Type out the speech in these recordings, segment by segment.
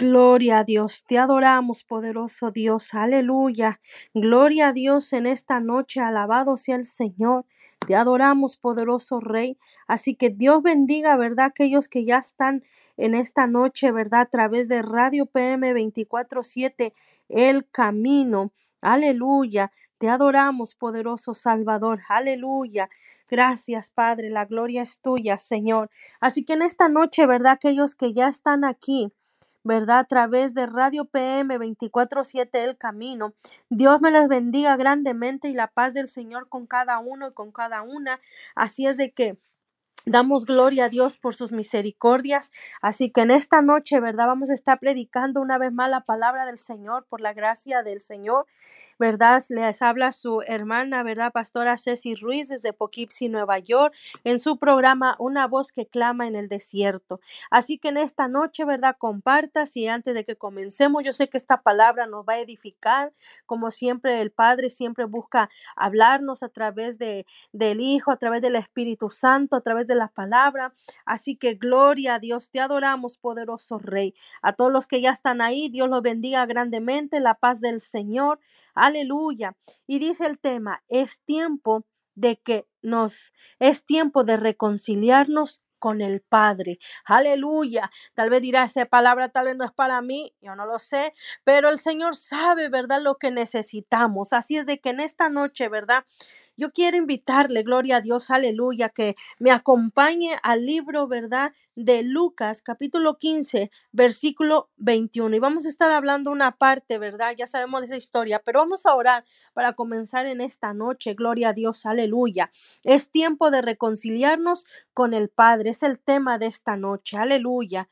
Gloria a Dios, te adoramos, poderoso Dios, aleluya. Gloria a Dios en esta noche, alabado sea el Señor. Te adoramos, poderoso Rey. Así que Dios bendiga, ¿verdad? Aquellos que ya están en esta noche, ¿verdad? A través de Radio PM 24-7, El Camino. Aleluya. Te adoramos, poderoso Salvador. Aleluya. Gracias, Padre. La gloria es tuya, Señor. Así que en esta noche, ¿verdad? Aquellos que ya están aquí ¿verdad? A través de Radio PM 24-7 El Camino. Dios me les bendiga grandemente y la paz del Señor con cada uno y con cada una. Así es de que Damos gloria a Dios por sus misericordias. Así que en esta noche, ¿verdad? Vamos a estar predicando una vez más la palabra del Señor por la gracia del Señor, ¿verdad? Les habla su hermana, ¿verdad? Pastora Ceci Ruiz desde Poughkeepsie, Nueva York, en su programa Una voz que clama en el desierto. Así que en esta noche, ¿verdad? Compartas y antes de que comencemos, yo sé que esta palabra nos va a edificar, como siempre el Padre siempre busca hablarnos a través de, del Hijo, a través del Espíritu Santo, a través de la palabra. Así que gloria a Dios, te adoramos, poderoso Rey. A todos los que ya están ahí, Dios los bendiga grandemente, la paz del Señor. Aleluya. Y dice el tema, es tiempo de que nos, es tiempo de reconciliarnos con el Padre. Aleluya. Tal vez dirá esa palabra, tal vez no es para mí, yo no lo sé, pero el Señor sabe, ¿verdad? Lo que necesitamos. Así es de que en esta noche, ¿verdad? Yo quiero invitarle, gloria a Dios, aleluya, que me acompañe al libro, ¿verdad? De Lucas, capítulo 15, versículo 21. Y vamos a estar hablando una parte, ¿verdad? Ya sabemos de esa historia, pero vamos a orar para comenzar en esta noche. Gloria a Dios, aleluya. Es tiempo de reconciliarnos con el Padre. Es el tema de esta noche. Aleluya.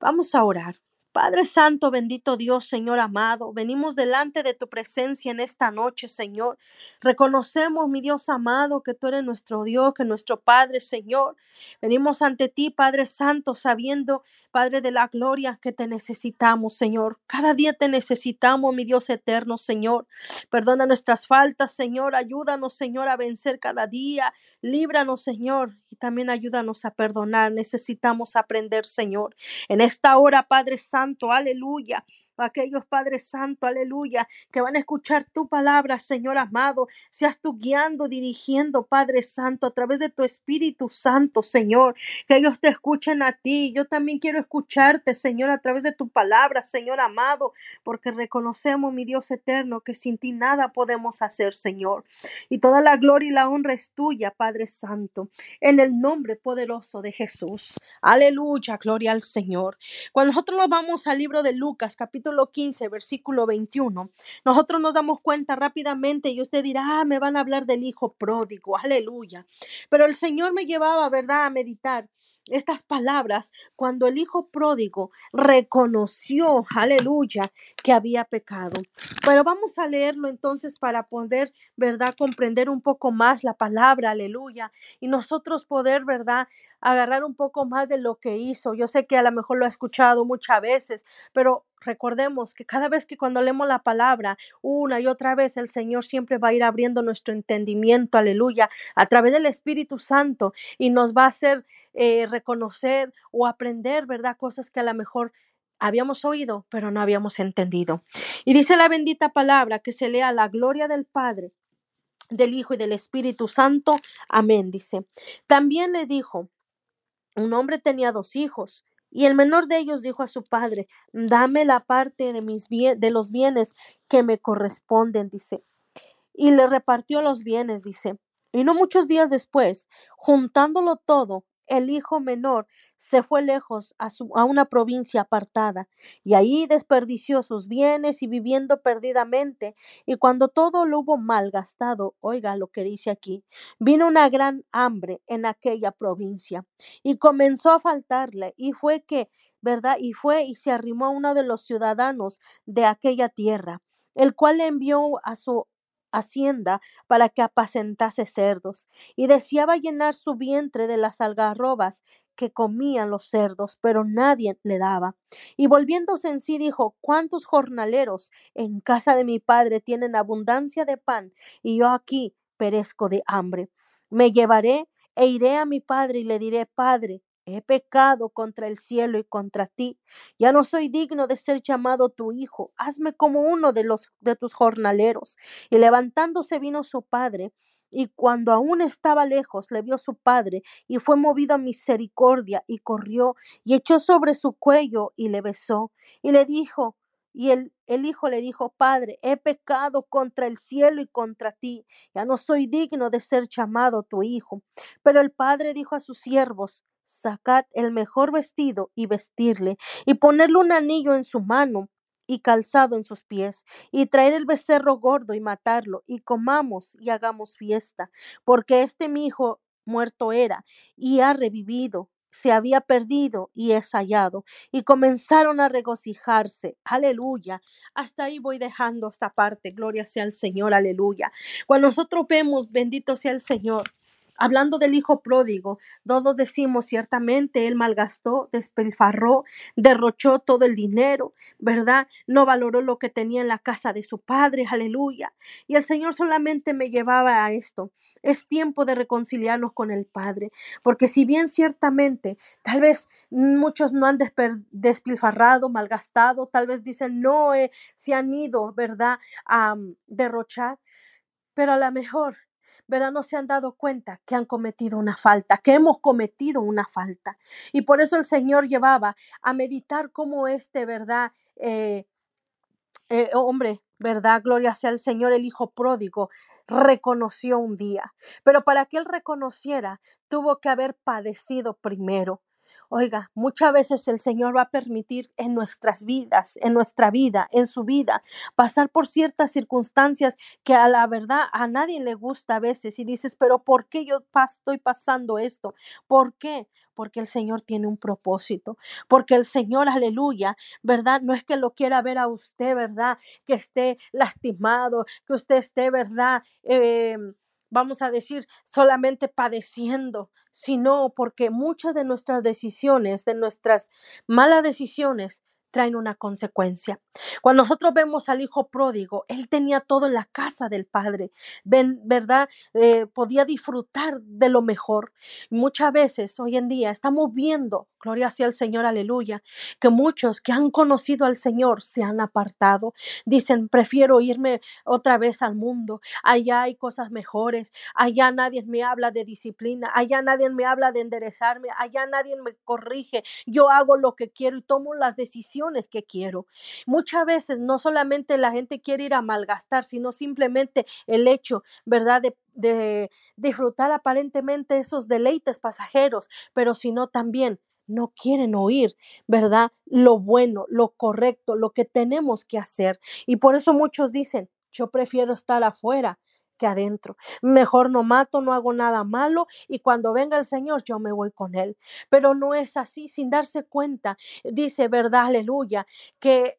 Vamos a orar. Padre Santo, bendito Dios, Señor amado, venimos delante de tu presencia en esta noche, Señor. Reconocemos, mi Dios amado, que tú eres nuestro Dios, que nuestro Padre, Señor. Venimos ante ti, Padre Santo, sabiendo, Padre de la gloria, que te necesitamos, Señor. Cada día te necesitamos, mi Dios eterno, Señor. Perdona nuestras faltas, Señor. Ayúdanos, Señor, a vencer cada día. Líbranos, Señor, y también ayúdanos a perdonar. Necesitamos aprender, Señor. En esta hora, Padre Santo, Aleluya aquellos Padres Santo, aleluya, que van a escuchar tu palabra, Señor amado. Seas tú guiando, dirigiendo, Padre Santo, a través de tu Espíritu Santo, Señor. Que ellos te escuchen a ti. Yo también quiero escucharte, Señor, a través de tu palabra, Señor amado, porque reconocemos, mi Dios eterno, que sin ti nada podemos hacer, Señor. Y toda la gloria y la honra es tuya, Padre Santo, en el nombre poderoso de Jesús. Aleluya, gloria al Señor. Cuando nosotros nos vamos al libro de Lucas, capítulo 15, versículo 21, nosotros nos damos cuenta rápidamente y usted dirá, ah, me van a hablar del hijo pródigo, aleluya. Pero el Señor me llevaba, ¿verdad?, a meditar estas palabras cuando el hijo pródigo reconoció, aleluya, que había pecado. Pero vamos a leerlo entonces para poder, ¿verdad?, comprender un poco más la palabra, aleluya, y nosotros poder, ¿verdad?, agarrar un poco más de lo que hizo. Yo sé que a lo mejor lo ha escuchado muchas veces, pero recordemos que cada vez que cuando leemos la palabra una y otra vez, el Señor siempre va a ir abriendo nuestro entendimiento, aleluya, a través del Espíritu Santo y nos va a hacer eh, reconocer o aprender, ¿verdad? Cosas que a lo mejor habíamos oído, pero no habíamos entendido. Y dice la bendita palabra que se lea la gloria del Padre del Hijo y del Espíritu Santo. Amén, dice. También le dijo, un hombre tenía dos hijos, y el menor de ellos dijo a su padre, dame la parte de, mis de los bienes que me corresponden, dice. Y le repartió los bienes, dice. Y no muchos días después, juntándolo todo, el hijo menor se fue lejos a, su, a, una provincia apartada, y ahí desperdició sus bienes y viviendo perdidamente, y cuando todo lo hubo malgastado, oiga lo que dice aquí, vino una gran hambre en aquella provincia, y comenzó a faltarle, y fue que, ¿verdad? Y fue y se arrimó a uno de los ciudadanos de aquella tierra, el cual le envió a su hacienda para que apacentase cerdos, y deseaba llenar su vientre de las algarrobas que comían los cerdos, pero nadie le daba. Y volviéndose en sí dijo, ¿cuántos jornaleros en casa de mi padre tienen abundancia de pan, y yo aquí perezco de hambre? Me llevaré e iré a mi padre y le diré, Padre, he pecado contra el cielo y contra ti. Ya no soy digno de ser llamado tu hijo. Hazme como uno de los de tus jornaleros. Y levantándose vino su padre, y cuando aún estaba lejos, le vio su padre, y fue movido a misericordia, y corrió, y echó sobre su cuello, y le besó, y le dijo, y el, el hijo le dijo, Padre, he pecado contra el cielo y contra ti, ya no soy digno de ser llamado tu hijo. Pero el padre dijo a sus siervos, sacad el mejor vestido y vestirle, y ponerle un anillo en su mano y calzado en sus pies, y traer el becerro gordo y matarlo, y comamos y hagamos fiesta, porque este mi hijo muerto era y ha revivido, se había perdido y es hallado. Y comenzaron a regocijarse. Aleluya. Hasta ahí voy dejando esta parte. Gloria sea al Señor. Aleluya. Cuando nosotros vemos, bendito sea el Señor. Hablando del hijo pródigo, todos decimos ciertamente él malgastó, despilfarró, derrochó todo el dinero, ¿verdad? No valoró lo que tenía en la casa de su padre, aleluya. Y el Señor solamente me llevaba a esto. Es tiempo de reconciliarnos con el Padre, porque si bien ciertamente tal vez muchos no han despilfarrado, malgastado, tal vez dicen no eh, se han ido, ¿verdad? A mm, derrochar, pero a lo mejor ¿verdad? No se han dado cuenta que han cometido una falta, que hemos cometido una falta. Y por eso el Señor llevaba a meditar cómo este, ¿verdad? Eh, eh, hombre, ¿verdad? Gloria sea al Señor, el Hijo pródigo, reconoció un día. Pero para que él reconociera, tuvo que haber padecido primero. Oiga, muchas veces el Señor va a permitir en nuestras vidas, en nuestra vida, en su vida, pasar por ciertas circunstancias que a la verdad a nadie le gusta a veces y dices, pero ¿por qué yo estoy pasando esto? ¿Por qué? porque el Señor tiene un propósito, porque el Señor, aleluya, ¿verdad? No es que lo quiera ver a usted, ¿verdad? Que esté lastimado, que usted esté, ¿verdad? Eh, vamos a decir, solamente padeciendo, sino porque muchas de nuestras decisiones, de nuestras malas decisiones, traen una consecuencia. Cuando nosotros vemos al hijo pródigo, él tenía todo en la casa del padre, ¿verdad? Eh, podía disfrutar de lo mejor. Muchas veces hoy en día estamos viendo, gloria sea el Señor, aleluya, que muchos que han conocido al Señor se han apartado. Dicen, prefiero irme otra vez al mundo. Allá hay cosas mejores. Allá nadie me habla de disciplina. Allá nadie me habla de enderezarme. Allá nadie me corrige. Yo hago lo que quiero y tomo las decisiones que quiero. Muchas veces no solamente la gente quiere ir a malgastar, sino simplemente el hecho, ¿verdad? De, de disfrutar aparentemente esos deleites pasajeros, pero sino también no quieren oír, ¿verdad? Lo bueno, lo correcto, lo que tenemos que hacer. Y por eso muchos dicen, yo prefiero estar afuera adentro. Mejor no mato, no hago nada malo y cuando venga el Señor yo me voy con Él. Pero no es así, sin darse cuenta, dice, verdad, aleluya, que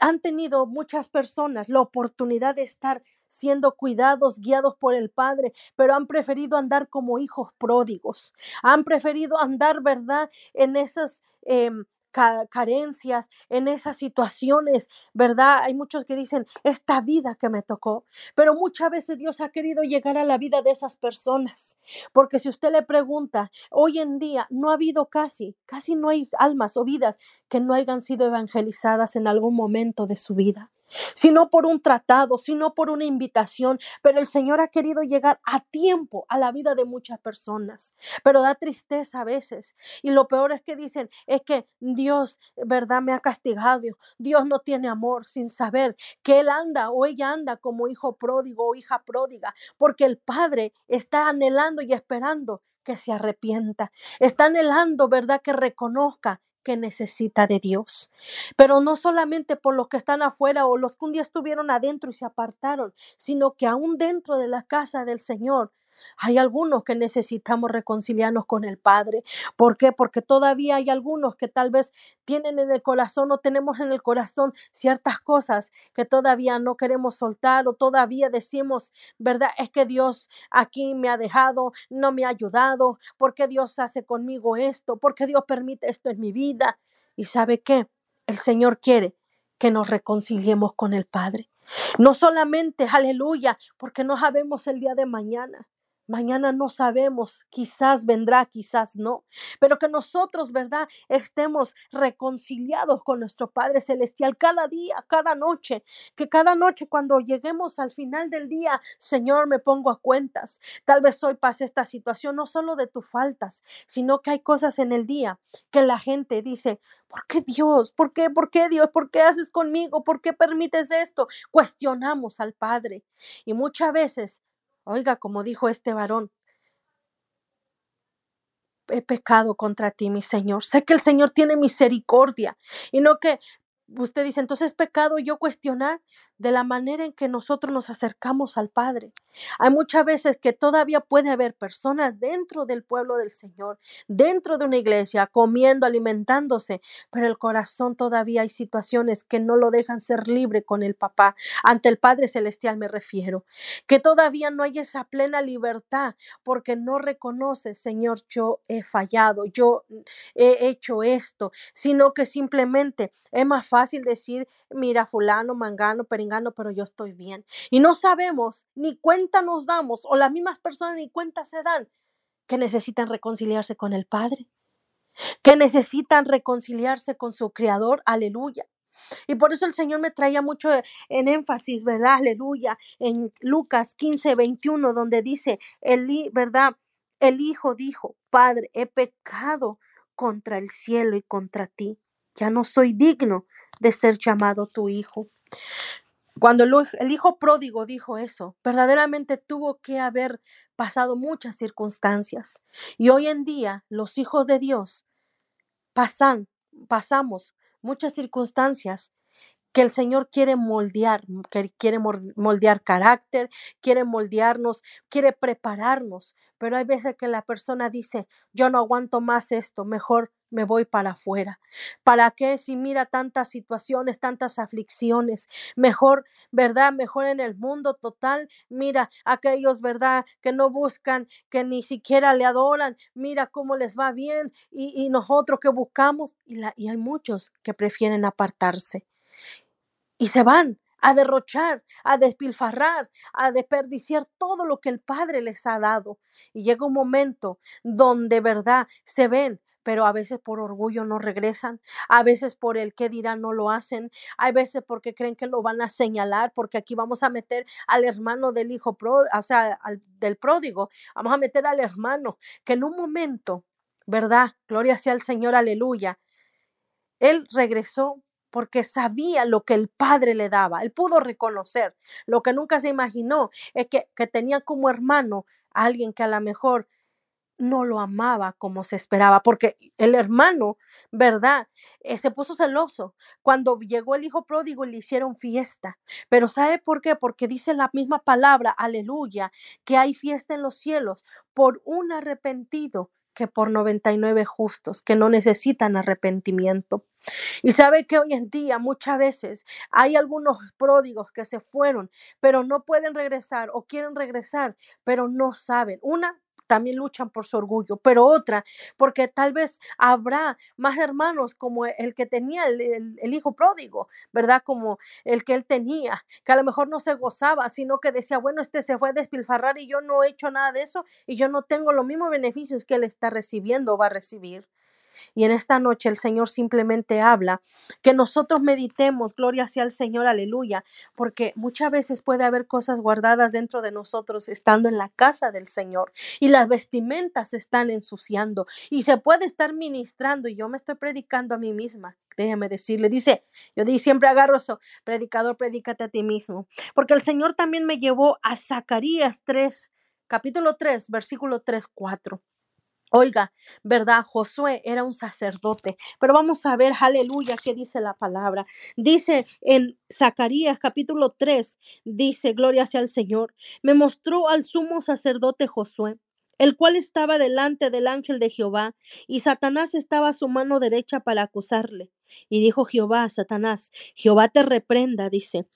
han tenido muchas personas la oportunidad de estar siendo cuidados, guiados por el Padre, pero han preferido andar como hijos pródigos, han preferido andar, ¿verdad?, en esas... Em, carencias, en esas situaciones, ¿verdad? Hay muchos que dicen, esta vida que me tocó, pero muchas veces Dios ha querido llegar a la vida de esas personas, porque si usted le pregunta, hoy en día no ha habido casi, casi no hay almas o vidas que no hayan sido evangelizadas en algún momento de su vida sino por un tratado, sino por una invitación, pero el Señor ha querido llegar a tiempo a la vida de muchas personas, pero da tristeza a veces. Y lo peor es que dicen, es que Dios, ¿verdad? Me ha castigado, Dios no tiene amor sin saber que Él anda o ella anda como hijo pródigo o hija pródiga, porque el Padre está anhelando y esperando que se arrepienta. Está anhelando, ¿verdad? Que reconozca que necesita de Dios. Pero no solamente por los que están afuera o los que un día estuvieron adentro y se apartaron, sino que aún dentro de la casa del Señor hay algunos que necesitamos reconciliarnos con el Padre. ¿Por qué? Porque todavía hay algunos que tal vez tienen en el corazón o tenemos en el corazón ciertas cosas que todavía no queremos soltar o todavía decimos, ¿verdad? Es que Dios aquí me ha dejado, no me ha ayudado. ¿Por qué Dios hace conmigo esto? ¿Por qué Dios permite esto en mi vida? ¿Y sabe qué? El Señor quiere que nos reconciliemos con el Padre. No solamente, aleluya, porque no sabemos el día de mañana Mañana no sabemos, quizás vendrá, quizás no, pero que nosotros, ¿verdad? Estemos reconciliados con nuestro Padre Celestial cada día, cada noche, que cada noche cuando lleguemos al final del día, Señor, me pongo a cuentas. Tal vez hoy pase esta situación, no solo de tus faltas, sino que hay cosas en el día que la gente dice, ¿por qué Dios? ¿Por qué? ¿Por qué Dios? ¿Por qué haces conmigo? ¿Por qué permites esto? Cuestionamos al Padre. Y muchas veces Oiga, como dijo este varón, he pecado contra ti, mi Señor. Sé que el Señor tiene misericordia y no que usted dice, entonces es pecado yo cuestionar de la manera en que nosotros nos acercamos al Padre. Hay muchas veces que todavía puede haber personas dentro del pueblo del Señor, dentro de una iglesia, comiendo, alimentándose, pero el corazón todavía hay situaciones que no lo dejan ser libre con el papá. Ante el Padre Celestial me refiero, que todavía no hay esa plena libertad porque no reconoce, Señor, yo he fallado, yo he hecho esto, sino que simplemente es más fácil decir, mira, fulano, mangano, pero pero yo estoy bien. Y no sabemos, ni cuenta nos damos, o las mismas personas ni cuenta se dan, que necesitan reconciliarse con el Padre, que necesitan reconciliarse con su Creador, aleluya. Y por eso el Señor me traía mucho en énfasis, ¿verdad? Aleluya, en Lucas 15, 21, donde dice, el, ¿verdad? El Hijo dijo, Padre, he pecado contra el cielo y contra ti. Ya no soy digno de ser llamado tu hijo. Cuando el hijo pródigo dijo eso, verdaderamente tuvo que haber pasado muchas circunstancias. Y hoy en día los hijos de Dios pasan, pasamos muchas circunstancias que el Señor quiere moldear, que quiere moldear carácter, quiere moldearnos, quiere prepararnos, pero hay veces que la persona dice, yo no aguanto más esto, mejor me voy para afuera. ¿Para qué si mira tantas situaciones, tantas aflicciones? Mejor, ¿verdad? Mejor en el mundo total. Mira, aquellos, ¿verdad? Que no buscan, que ni siquiera le adoran. Mira cómo les va bien y, nosotros que buscamos. Y hay muchos que prefieren apartarse y se van a derrochar, a despilfarrar, a desperdiciar todo lo que el Padre les ha dado. Y llega un momento donde, verdad, se ven, pero a veces por orgullo no regresan, a veces por el que dirán no lo hacen, hay veces porque creen que lo van a señalar, porque aquí vamos a meter al hermano del hijo, o sea, del pródigo, vamos a meter al hermano que en un momento, ¿verdad? Gloria sea al Señor, aleluya. Él regresó porque sabía lo que el padre le daba. Él pudo reconocer. Lo que nunca se imaginó es que, que tenía como hermano a alguien que a lo mejor no lo amaba como se esperaba, porque el hermano, ¿verdad? Eh, se puso celoso. Cuando llegó el hijo pródigo le hicieron fiesta. Pero ¿sabe por qué? Porque dice la misma palabra, aleluya, que hay fiesta en los cielos por un arrepentido que por 99 justos que no necesitan arrepentimiento. Y sabe que hoy en día muchas veces hay algunos pródigos que se fueron, pero no pueden regresar o quieren regresar, pero no saben. Una, también luchan por su orgullo, pero otra, porque tal vez habrá más hermanos como el que tenía el, hijo pródigo, ¿verdad? Como el que él tenía, que a lo mejor no se gozaba, sino que decía, bueno, este se fue a despilfarrar y yo no he hecho nada de eso y yo no tengo los mismos beneficios que él está recibiendo o va a recibir. Y en esta noche el Señor simplemente habla, que nosotros meditemos, gloria sea al Señor, aleluya, porque muchas veces puede haber cosas guardadas dentro de nosotros estando en la casa del Señor y las vestimentas se están ensuciando y se puede estar ministrando y yo me estoy predicando a mí misma. Déjeme decirle, dice, yo di, siempre agarro eso, predicador, predícate a ti mismo, porque el Señor también me llevó a Zacarías 3, capítulo 3, versículo 3, 4. Oiga, ¿verdad? Josué era un sacerdote, pero vamos a ver, aleluya, qué dice la palabra. Dice en Zacarías capítulo 3, dice, gloria sea al Señor, me mostró al sumo sacerdote Josué, el cual estaba delante del ángel de Jehová, y Satanás estaba a su mano derecha para acusarle. Y dijo Jehová a Satanás, Jehová te reprenda, dice.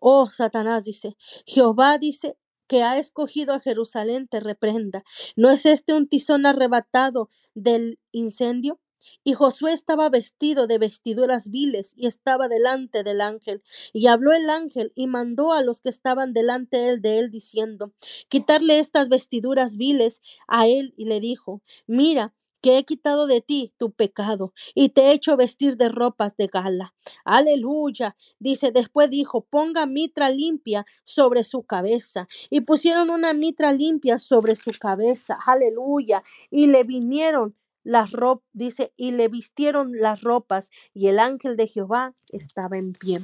Oh, Satanás dice, Jehová dice, que ha escogido a Jerusalén te reprenda. ¿No es este un tizón arrebatado del incendio? Y Josué estaba vestido de vestiduras viles y estaba delante del ángel. Y habló el ángel y mandó a los que estaban delante de él diciendo, quitarle estas vestiduras viles a él y le dijo, mira, que he quitado de ti tu pecado y te he hecho vestir de ropas de gala. Aleluya. Dice, después dijo, ponga mitra limpia sobre su cabeza. Y pusieron una mitra limpia sobre su cabeza. Aleluya. Y le vinieron las ropas, dice, y le vistieron las ropas, y el ángel de Jehová estaba en pie.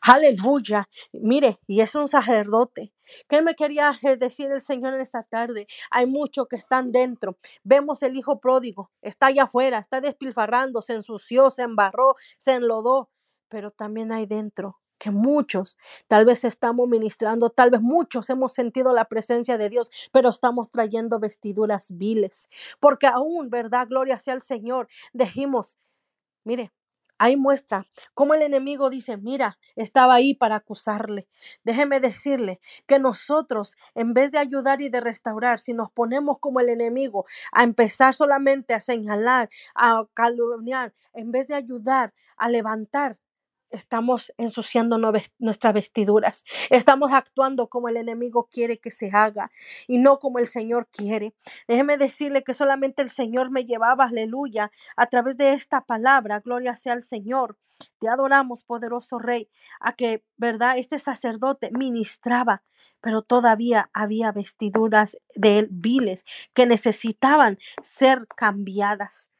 Aleluya. Mire, y es un sacerdote. ¿Qué me quería eh, decir el Señor en esta tarde? Hay muchos que están dentro. Vemos el hijo pródigo, está allá afuera, está despilfarrando, se ensució, se embarró, se enlodó, pero también hay dentro que muchos tal vez estamos ministrando, tal vez muchos hemos sentido la presencia de Dios, pero estamos trayendo vestiduras viles, porque aún, ¿verdad? Gloria sea al Señor. Dijimos, mire, Ahí muestra cómo el enemigo dice, mira, estaba ahí para acusarle. Déjeme decirle que nosotros, en vez de ayudar y de restaurar, si nos ponemos como el enemigo a empezar solamente a señalar, a calumniar, en vez de ayudar, a levantar, estamos ensuciando nuestras vestiduras, estamos actuando como el enemigo quiere que se haga y no como el Señor quiere. Déjeme decirle que solamente el Señor me llevaba, aleluya, a través de esta palabra, gloria sea al Señor. Te adoramos, poderoso Rey, a que, ¿verdad? Este sacerdote ministraba, pero todavía había vestiduras de él viles que necesitaban ser cambiadas.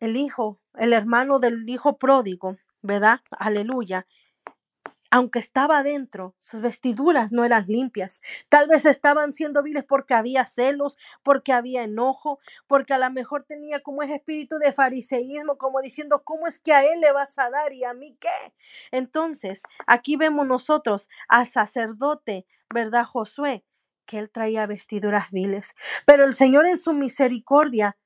El hijo, el hermano del hijo pródigo, ¿verdad? Aleluya. Aunque estaba adentro, sus vestiduras no eran limpias. Tal vez estaban siendo viles porque había celos, porque había enojo, porque a lo mejor tenía como ese espíritu de fariseísmo, como diciendo, ¿cómo es que a él le vas a dar y a mí qué? Entonces, aquí vemos nosotros al sacerdote, ¿verdad, Josué? Que él traía vestiduras viles. Pero el Señor en su misericordia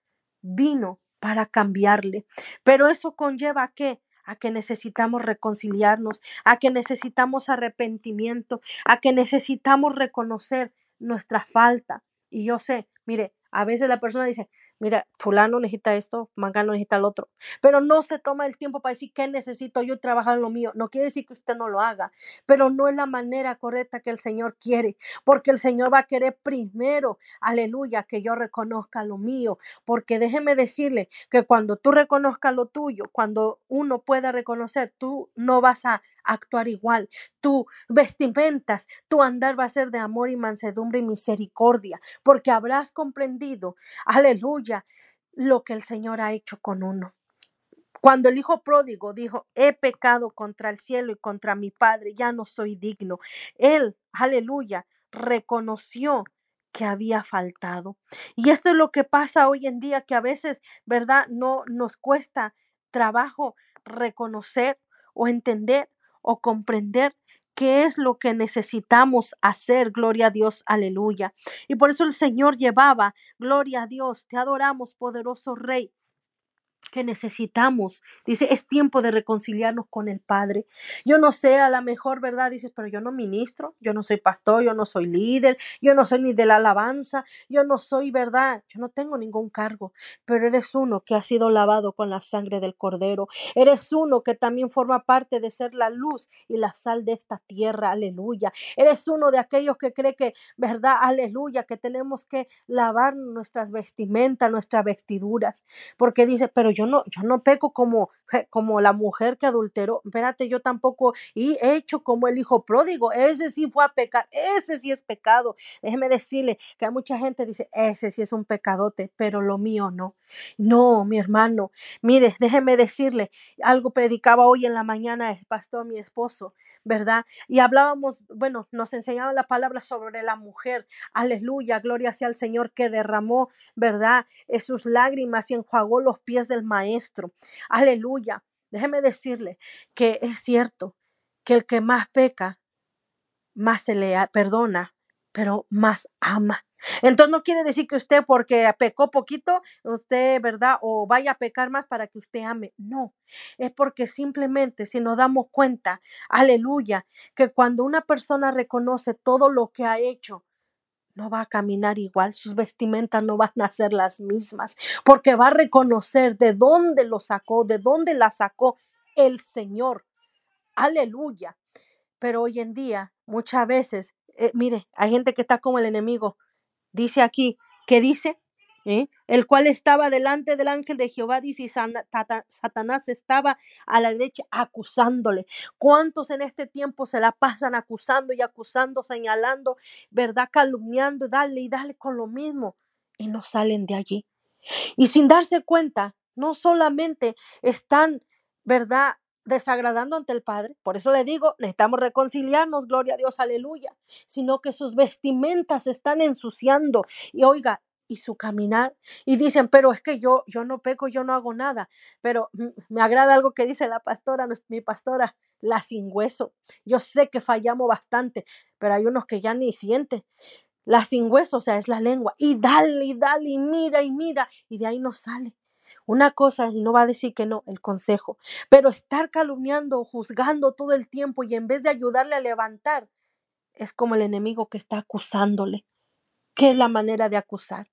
vino para cambiarle. Pero eso conlleva a qué? A que necesitamos reconciliarnos, a que necesitamos arrepentimiento, a que necesitamos reconocer nuestra falta. Y yo sé, mire, a veces la persona dice, mira, fulano necesita esto, mangano necesita el otro, pero no se toma el tiempo para decir qué necesito yo trabajar en lo mío. No quiere decir que usted no lo haga, pero no es la manera correcta que el Señor quiere, porque el Señor va a querer primero, aleluya, que yo reconozca lo mío, porque déjeme decirle que cuando tú reconozcas lo tuyo, cuando uno pueda reconocer, tú no vas a actuar igual, tu vestimentas, tu andar va a ser de amor y mansedumbre y misericordia, porque habrás comprendido, aleluya, lo que el Señor ha hecho con uno. Cuando el hijo pródigo dijo, he pecado contra el cielo y contra mi padre, ya no soy digno. Él, aleluya, reconoció que había faltado. Y esto es lo que pasa hoy en día, que a veces, ¿verdad? No nos cuesta trabajo reconocer o entender o comprender qué es lo que necesitamos hacer, gloria a Dios, aleluya. Y por eso el Señor llevaba, gloria a Dios, te adoramos, poderoso Rey que necesitamos. Dice, es tiempo de reconciliarnos con el Padre. Yo no sé, a la mejor, ¿verdad? Dices, pero yo no ministro, yo no soy pastor, yo no soy líder, yo no soy ni de la alabanza, yo no soy, ¿verdad? Yo no tengo ningún cargo, pero eres uno que ha sido lavado con la sangre del Cordero. Eres uno que también forma parte de ser la luz y la sal de esta tierra. Aleluya. Eres uno de aquellos que cree que, ¿verdad? Aleluya, que tenemos que lavar nuestras vestimentas, nuestras vestiduras, porque dice, pero yo no, yo no peco como, como la mujer que adulteró. Espérate, yo tampoco y he hecho como el hijo pródigo. Ese sí fue a pecar, ese sí es pecado. Déjeme decirle que hay mucha gente dice, ese sí es un pecadote, pero lo mío no. No, mi hermano, mire, déjeme decirle, algo predicaba hoy en la mañana el pastor, mi esposo, ¿verdad? Y hablábamos, bueno, nos enseñaba la palabra sobre la mujer. Aleluya, gloria sea al Señor que derramó, ¿verdad? sus lágrimas y enjuagó los pies maestro. Aleluya. Déjeme decirle que es cierto que el que más peca, más se le perdona, pero más ama. Entonces no quiere decir que usted porque pecó poquito, usted, ¿verdad? O vaya a pecar más para que usted ame. No, es porque simplemente si nos damos cuenta, aleluya, que cuando una persona reconoce todo lo que ha hecho, no va a caminar igual, sus vestimentas no van a ser las mismas, porque va a reconocer de dónde lo sacó, de dónde la sacó el Señor. Aleluya. Pero hoy en día, muchas veces, eh, mire, hay gente que está como el enemigo. Dice aquí, ¿qué dice? El cual estaba delante del ángel de Jehová, dice, y Satanás estaba a la derecha acusándole. ¿Cuántos en este tiempo se la pasan acusando y acusando, señalando, verdad, calumniando, dale y dale con lo mismo y no salen de allí? Y sin darse cuenta, no solamente están, verdad, desagradando ante el Padre. Por eso le digo, necesitamos reconciliarnos, gloria a Dios, aleluya, sino que sus vestimentas están ensuciando. Y oiga, y su caminar y dicen, pero es que yo yo no peco, yo no hago nada, pero me agrada algo que dice la pastora, mi pastora, la sin hueso. Yo sé que fallamos bastante, pero hay unos que ya ni sienten. La sin hueso, o sea, es la lengua y dale y dale y mira y mira y de ahí no sale. Una cosa, no va a decir que no, el consejo, pero estar calumniando, juzgando todo el tiempo y en vez de ayudarle a levantar, es como el enemigo que está acusándole. ¿Qué es la manera de acusar?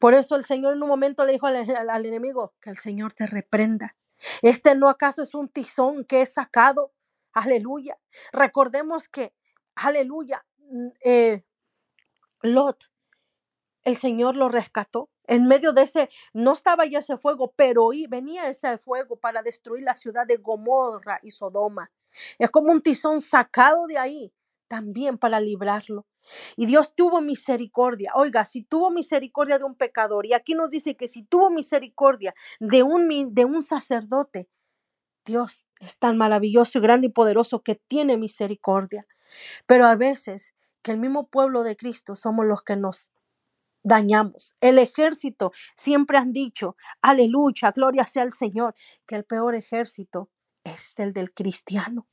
Por eso el Señor en un momento le dijo al, enemigo, que el Señor te reprenda. Este no acaso es un tizón que es sacado. Aleluya. Recordemos que, aleluya, mm, eh, Lot, el Señor lo rescató en medio de ese, no estaba ya ese fuego, pero venía ese fuego para destruir la ciudad de Gomorra y Sodoma. Es como un tizón sacado de ahí también para librarlo. Y Dios tuvo misericordia. Oiga, si tuvo misericordia de un pecador, y aquí nos dice que si tuvo misericordia de un, de un sacerdote, Dios es tan maravilloso grande y poderoso que tiene misericordia. Pero a veces que el mismo pueblo de Cristo somos los que nos dañamos. El ejército, siempre han dicho, aleluya, gloria sea al Señor, que el peor ejército es el del cristiano.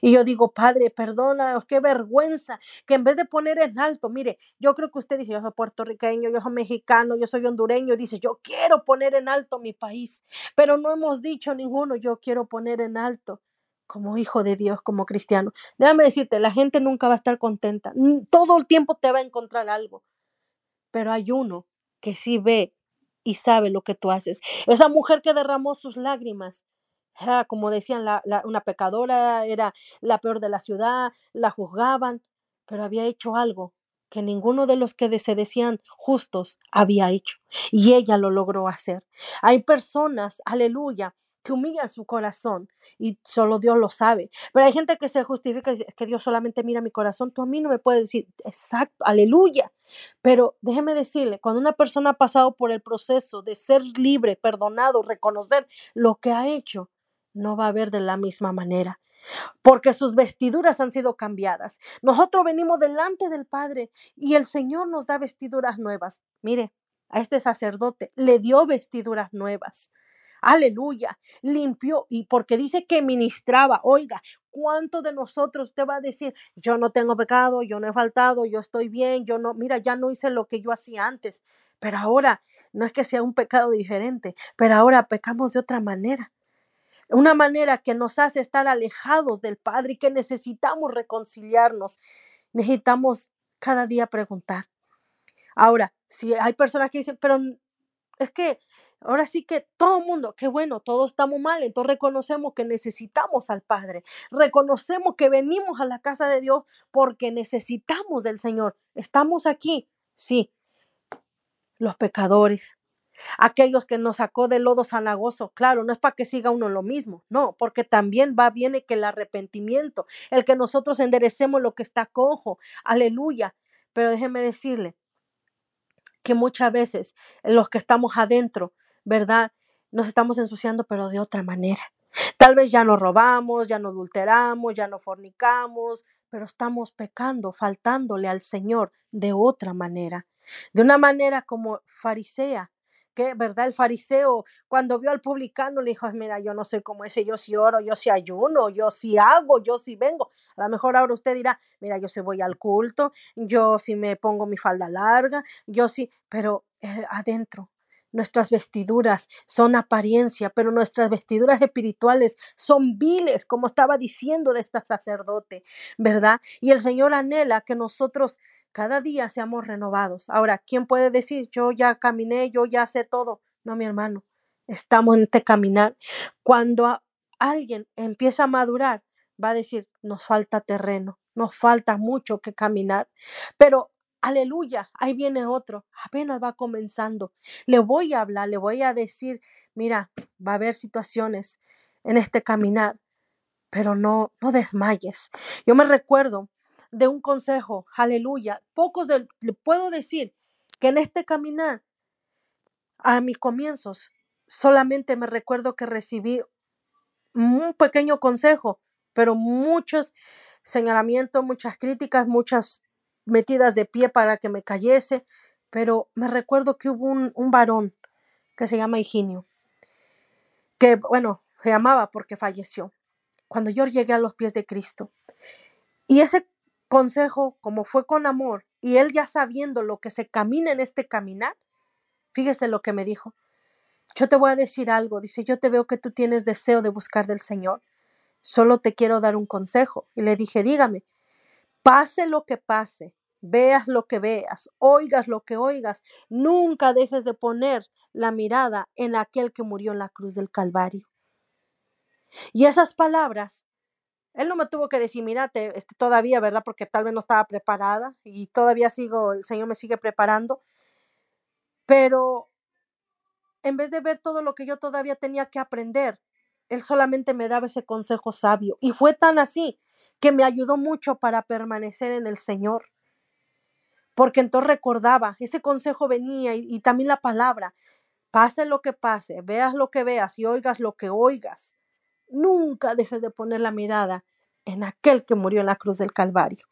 Y yo digo, Padre, perdona, qué vergüenza, que en vez de poner en alto, mire, yo creo que usted dice, yo soy puertorriqueño, yo soy mexicano, yo soy hondureño, dice, yo quiero poner en alto mi país, pero no hemos dicho ninguno, yo quiero poner en alto como hijo de Dios, como cristiano. Déjame decirte, la gente nunca va a estar contenta, todo el tiempo te va a encontrar algo, pero hay uno que sí ve y sabe lo que tú haces. Esa mujer que derramó sus lágrimas, era, como decían, la, una pecadora, era la peor de la ciudad, la juzgaban, pero había hecho algo que ninguno de los que se decían justos había hecho. Y ella lo logró hacer. Hay personas, aleluya, que humillan su corazón y solo Dios lo sabe. Pero hay gente que se justifica y dice, que Dios solamente mira mi corazón. Tú a mí no me puedes decir, exacto, aleluya. Pero déjeme decirle, cuando una persona ha pasado por el proceso de ser libre, perdonado, reconocer lo que ha hecho, no va a ver de la misma manera porque sus vestiduras han sido cambiadas. Nosotros venimos delante del Padre y el Señor nos da vestiduras nuevas. Mire, a este sacerdote le dio vestiduras nuevas. Aleluya, limpió y porque dice que ministraba. Oiga, ¿cuánto de nosotros te va a decir, yo no tengo pecado, yo no he faltado, yo estoy bien, yo no, mira, ya no hice lo que yo hacía antes, pero ahora no es que sea un pecado diferente, pero ahora pecamos de otra manera. Una manera que nos hace estar alejados del Padre y que necesitamos reconciliarnos. Necesitamos cada día preguntar. Ahora, si hay personas que dicen, pero es que Ahora sí que todo el mundo, qué bueno, todos estamos mal, entonces reconocemos que necesitamos al Padre, reconocemos que venimos a la casa de Dios porque necesitamos del Señor. Estamos aquí, sí, los pecadores, aquellos que nos sacó del lodo sanagoso, claro, no es para que siga uno lo mismo, no, porque también va, viene que el arrepentimiento, el que nosotros enderecemos lo que está cojo, aleluya, pero déjeme decirle que muchas veces los que estamos adentro, ¿verdad? Nos estamos ensuciando, pero de otra manera. Tal vez ya no robamos, ya no adulteramos, ya no fornicamos, pero estamos pecando, faltándole al Señor de otra manera. De una manera como farisea, que, ¿verdad? El fariseo, cuando vio al publicano, le dijo, mira, yo no sé cómo ese, yo sí oro, yo sí ayuno, yo sí hago, yo sí vengo. A lo mejor ahora usted dirá, mira, yo sí voy al culto, yo sí me pongo mi falda larga, yo sí, pero eh, adentro Nuestras vestiduras son apariencia, pero nuestras vestiduras espirituales son viles, como estaba diciendo de esta sacerdote, ¿verdad? Y el Señor anhela que nosotros cada día seamos renovados. Ahora, ¿quién puede decir, yo ya caminé, yo ya sé todo? No, mi hermano, estamos en este caminar. Cuando alguien empieza a madurar, va a decir, nos falta terreno, nos falta mucho que caminar, pero aleluya, ahí viene otro, apenas va comenzando. Le voy a hablar, le voy a decir, mira, va a haber situaciones en este caminar, pero no, no desmayes. Yo me recuerdo de un consejo, aleluya, pocos de, le puedo decir que en este caminar, a mis comienzos, solamente me recuerdo que recibí un pequeño consejo, pero muchos señalamientos, muchas críticas, muchas metidas de pie para que me cayese, pero me recuerdo que hubo un, un varón que se llama Higinio, que bueno, se llamaba porque falleció, cuando yo llegué a los pies de Cristo. Y ese consejo, como fue con amor, y él ya sabiendo lo que se camina en este caminar, fíjese lo que me dijo. Yo te voy a decir algo, dice, yo te veo que tú tienes deseo de buscar del Señor. Solo te quiero dar un consejo. Y le dije, dígame, pase lo que pase, veas lo que veas, oigas lo que oigas, nunca dejes de poner la mirada en aquel que murió en la cruz del Calvario. Y esas palabras, él no me tuvo que decir, mírate, este, todavía, ¿verdad? Porque tal vez no estaba preparada y todavía sigo, el Señor me sigue preparando. Pero en vez de ver todo lo que yo todavía tenía que aprender, él solamente me daba ese consejo sabio. Y fue tan así que me ayudó mucho para permanecer en el Señor. Porque entonces recordaba, ese consejo venía y, también la palabra, pase lo que pase, veas lo que veas y oigas lo que oigas. Nunca dejes de poner la mirada en aquel que murió en la cruz del Calvario.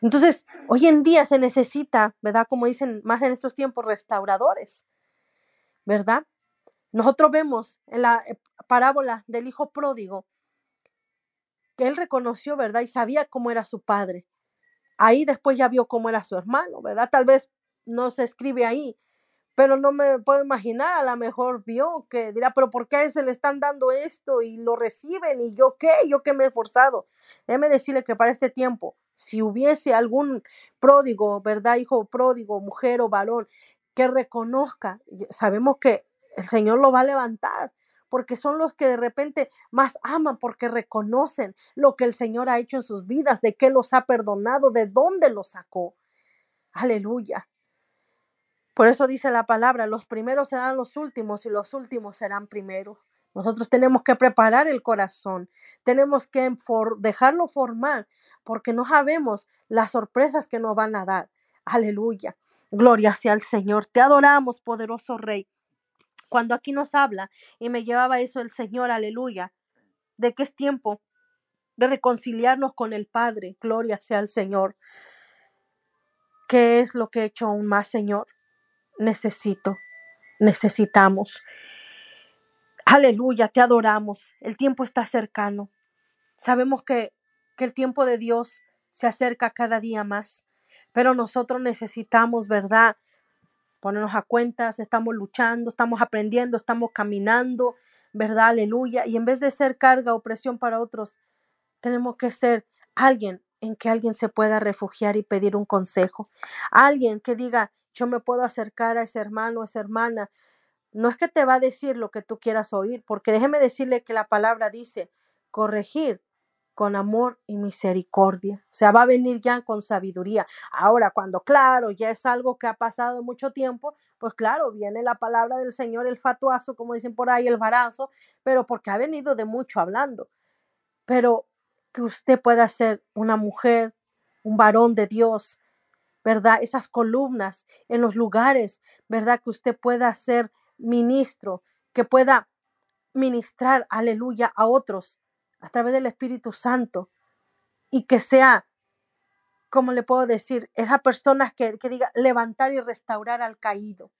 Entonces, hoy en día se necesita, ¿verdad? Como dicen más en estos tiempos, restauradores. ¿verdad? Nosotros vemos en la eh, parábola del hijo pródigo que él reconoció, ¿verdad? Y sabía cómo era su padre. Ahí después ya vio cómo era su hermano, ¿verdad? Tal vez no se escribe ahí, pero no me puedo imaginar, a lo mejor vio que dirá, pero ¿por qué se le están dando esto y lo reciben y yo qué, yo qué me he esforzado? Déjeme decirle que para este tiempo, si hubiese algún pródigo, ¿verdad? Hijo pródigo, mujer o varón, que reconozca. Sabemos que el Señor lo va a levantar porque son los que de repente más aman, porque reconocen lo que el Señor ha hecho en sus vidas, de qué los ha perdonado, de dónde los sacó. Aleluya. Por eso dice la palabra, los primeros serán los últimos y los últimos serán primeros. Nosotros tenemos que preparar el corazón, tenemos que dejarlo formar, porque no sabemos las sorpresas que nos van a dar. Aleluya. Gloria sea al Señor. Te adoramos, poderoso Rey. Cuando aquí nos habla y me llevaba eso el Señor, aleluya, de que es tiempo de reconciliarnos con el Padre. Gloria sea al Señor. ¿Qué es lo que he hecho aún más, Señor? Necesito, necesitamos. Aleluya, te adoramos. El tiempo está cercano. Sabemos que, que el tiempo de Dios se acerca cada día más. Pero nosotros necesitamos, ¿verdad? Ponernos a cuentas, estamos luchando, estamos aprendiendo, estamos caminando, ¿verdad? Aleluya. Y en vez de ser carga o presión para otros, tenemos que ser alguien en que alguien se pueda refugiar y pedir un consejo. Alguien que diga, yo me puedo acercar a ese hermano, a esa hermana. No es que te va a decir lo que tú quieras oír, porque déjeme decirle que la palabra dice, corregir con amor y misericordia. O sea, va a venir ya con sabiduría. Ahora, cuando claro, ya es algo que ha pasado mucho tiempo, pues claro, viene la palabra del Señor, el fatuazo, como dicen por ahí, el barazo, pero porque ha venido de mucho hablando. Pero que usted pueda ser una mujer, un varón de Dios, ¿verdad? Esas columnas en los lugares, ¿verdad? Que usted pueda ser ministro, que pueda ministrar, aleluya, a otros a través del Espíritu Santo y que sea, como le puedo decir, esa persona que, que diga levantar y restaurar al caído,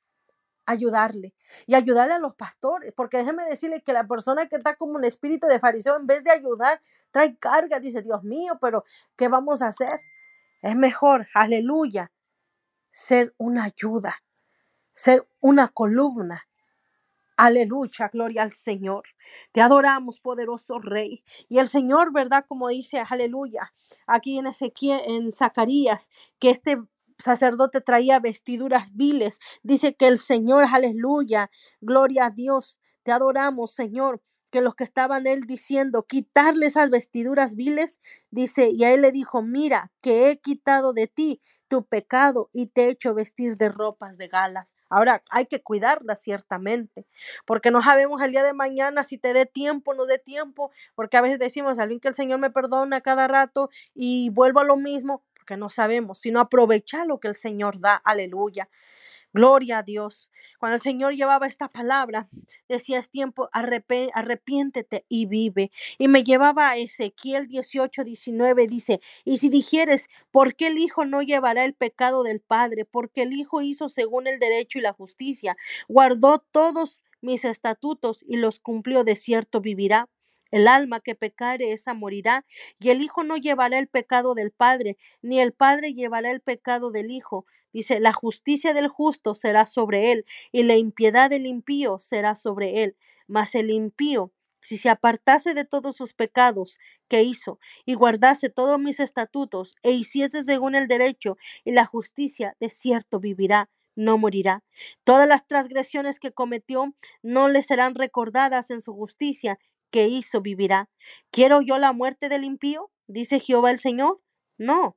ayudarle y ayudarle a los pastores, porque déjeme decirle que la persona que está como un espíritu de fariseo, en vez de ayudar, trae carga, dice, Dios mío, pero ¿qué vamos a hacer? Es mejor, aleluya, ser una ayuda, ser una columna Aleluya, gloria al Señor. Te adoramos, poderoso Rey. Y el Señor, ¿verdad? Como dice, aleluya, aquí en Ezequiel, en Zacarías, que este sacerdote traía vestiduras viles. Dice que el Señor, aleluya, gloria a Dios. Te adoramos, Señor que los que estaban él diciendo, quitarle esas vestiduras viles, dice, y a él le dijo, mira, que he quitado de ti tu pecado y te he hecho vestir de ropas de galas. Ahora hay que cuidarla ciertamente, porque no sabemos el día de mañana si te dé tiempo o no dé tiempo, porque a veces decimos, alguien que el Señor me perdona cada rato y vuelvo a lo mismo, porque no sabemos, sino aprovechar lo que el Señor da. Aleluya. Gloria a Dios. Cuando el Señor llevaba esta palabra, decía es tiempo, arrepiéntete y vive. Y me llevaba a Ezequiel 18, 19, dice, y si dijeres, ¿por qué el Hijo no llevará el pecado del Padre? Porque el Hijo hizo según el derecho y la justicia, guardó todos mis estatutos y los cumplió, de cierto vivirá. El alma que pecare, esa morirá, y el Hijo no llevará el pecado del Padre, ni el Padre llevará el pecado del Hijo, Dice, la justicia del justo será sobre él y la impiedad del impío será sobre él. Mas el impío, si se apartase de todos sus pecados que hizo y guardase todos mis estatutos e hiciese según el derecho y la justicia, de cierto vivirá no morirá. Todas las transgresiones que cometió no le serán recordadas en su justicia que hizo vivirá. ¿Quiero yo la muerte del impío? Dice Jehová el Señor. No,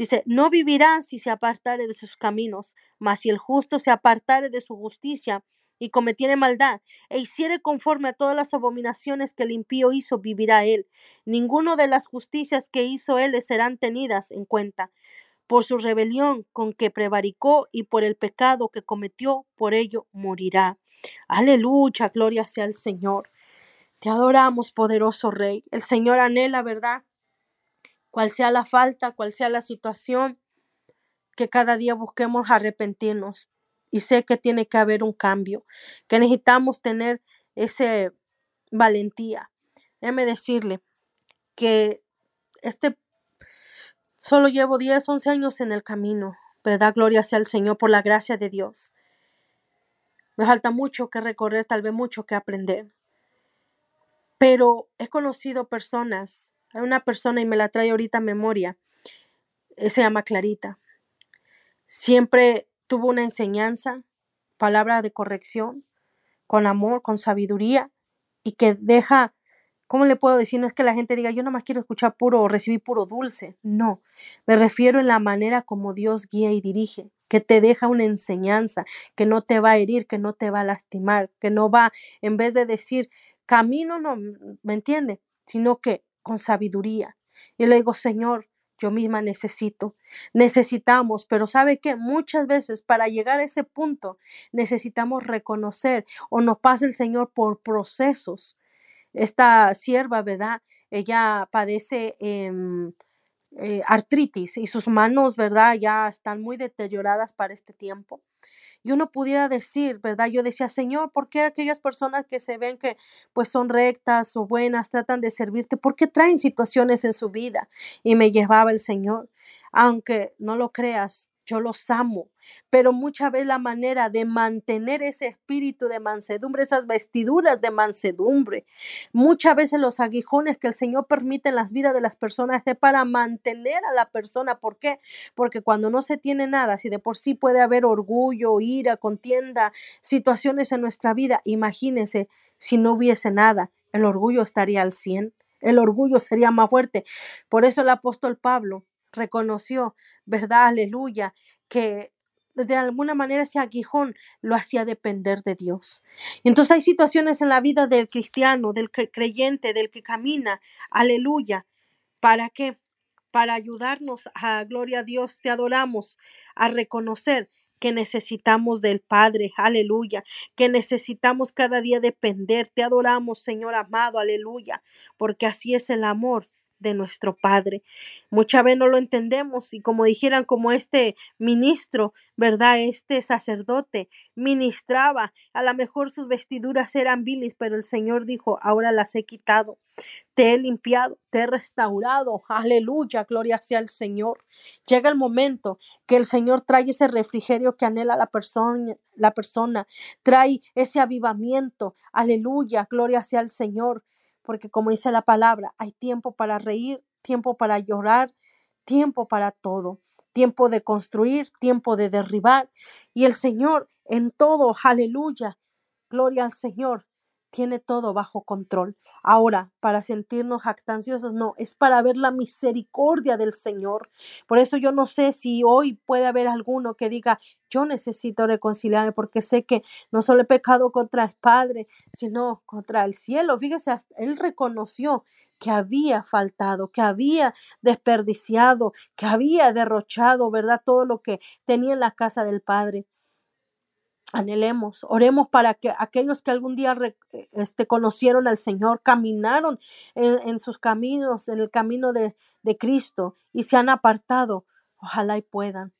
Dice, no vivirá si se apartare de sus caminos, mas si el justo se apartare de su justicia y cometiere maldad, e hiciere conforme a todas las abominaciones que el impío hizo, vivirá él. Ninguno de las justicias que hizo él serán tenidas en cuenta. Por su rebelión con que prevaricó y por el pecado que cometió, por ello morirá. Aleluya, gloria sea al Señor. Te adoramos, poderoso Rey. El Señor anhela, ¿verdad? Cual sea la falta, cual sea la situación, que cada día busquemos arrepentirnos. Y sé que tiene que haber un cambio, que necesitamos tener ese valentía. Déjeme decirle que este solo llevo 10, 11 años en el camino, ¿verdad? Gloria sea al Señor por la gracia de Dios. Me falta mucho que recorrer, tal vez mucho que aprender. Pero he conocido personas hay una persona y me la trae ahorita a memoria. Eh, se llama Clarita. Siempre tuvo una enseñanza, palabra de corrección, con amor, con sabiduría y que deja, ¿cómo le puedo decir? No es que la gente diga, yo nada más quiero escuchar puro o recibir puro dulce. No, me refiero en la manera como Dios guía y dirige, que te deja una enseñanza, que no te va a herir, que no te va a lastimar, que no va, en vez de decir, camino, no, ¿me entiende? Sino que con sabiduría. Y le digo, Señor, yo misma necesito, necesitamos, pero sabe que muchas veces para llegar a ese punto necesitamos reconocer o nos pasa el Señor por procesos. Esta sierva, ¿verdad? Ella padece em, eh, artritis y sus manos, ¿verdad? Ya están muy deterioradas para este tiempo y uno pudiera decir, ¿verdad? Yo decía, Señor, ¿por qué aquellas personas que se ven que pues son rectas o buenas, tratan de servirte, ¿por qué traen situaciones en su vida? Y me llevaba el Señor. Aunque no lo creas, yo los amo, pero muchas veces la manera de mantener ese espíritu de mansedumbre, esas vestiduras de mansedumbre, muchas veces los aguijones que el Señor permite en las vidas de las personas es para mantener a la persona. ¿Por qué? Porque cuando no se tiene nada, si de por sí puede haber orgullo, ira, contienda, situaciones en nuestra vida, imagínense si no hubiese nada, el orgullo estaría al 100, el orgullo sería más fuerte. Por eso el apóstol Pablo reconoció, ¿verdad? Aleluya, que de alguna manera ese aguijón lo hacía depender de Dios. Entonces hay situaciones en la vida del cristiano, del creyente, del que camina, aleluya. ¿Para qué? Para ayudarnos a, gloria a Dios, te adoramos, a reconocer que necesitamos del Padre, aleluya, que necesitamos cada día depender. Te adoramos, Señor amado, aleluya, porque así es el amor de nuestro Padre. Muchas veces no lo entendemos y como dijeran como este ministro, ¿verdad? Este sacerdote ministraba, a lo mejor sus vestiduras eran viles, pero el Señor dijo, ahora las he quitado. te he limpiado, te he restaurado. Aleluya, gloria sea el Señor. Llega el momento que el Señor trae ese refrigerio que anhela la persona, la persona, trae ese avivamiento. Aleluya, gloria sea el Señor, porque como dice la palabra, hay tiempo para reír, tiempo para llorar, tiempo para todo, tiempo de construir, tiempo de derribar. Y el Señor en todo, aleluya, gloria al Señor, tiene todo bajo control. Ahora, para sentirnos jactanciosos, no, es para ver la misericordia del Señor. Por eso yo no sé si hoy puede haber alguno que diga, yo necesito reconciliarme porque sé que no solo he pecado contra el Padre, sino contra el cielo. Fíjese, él reconoció que había faltado, que había desperdiciado, que había derrochado, ¿verdad? Todo lo que tenía en la casa del Padre anhelemos, oremos para que aquellos que algún día este, conocieron al Señor, caminaron en, sus caminos, en el camino de, de Cristo y se han apartado, ojalá y puedan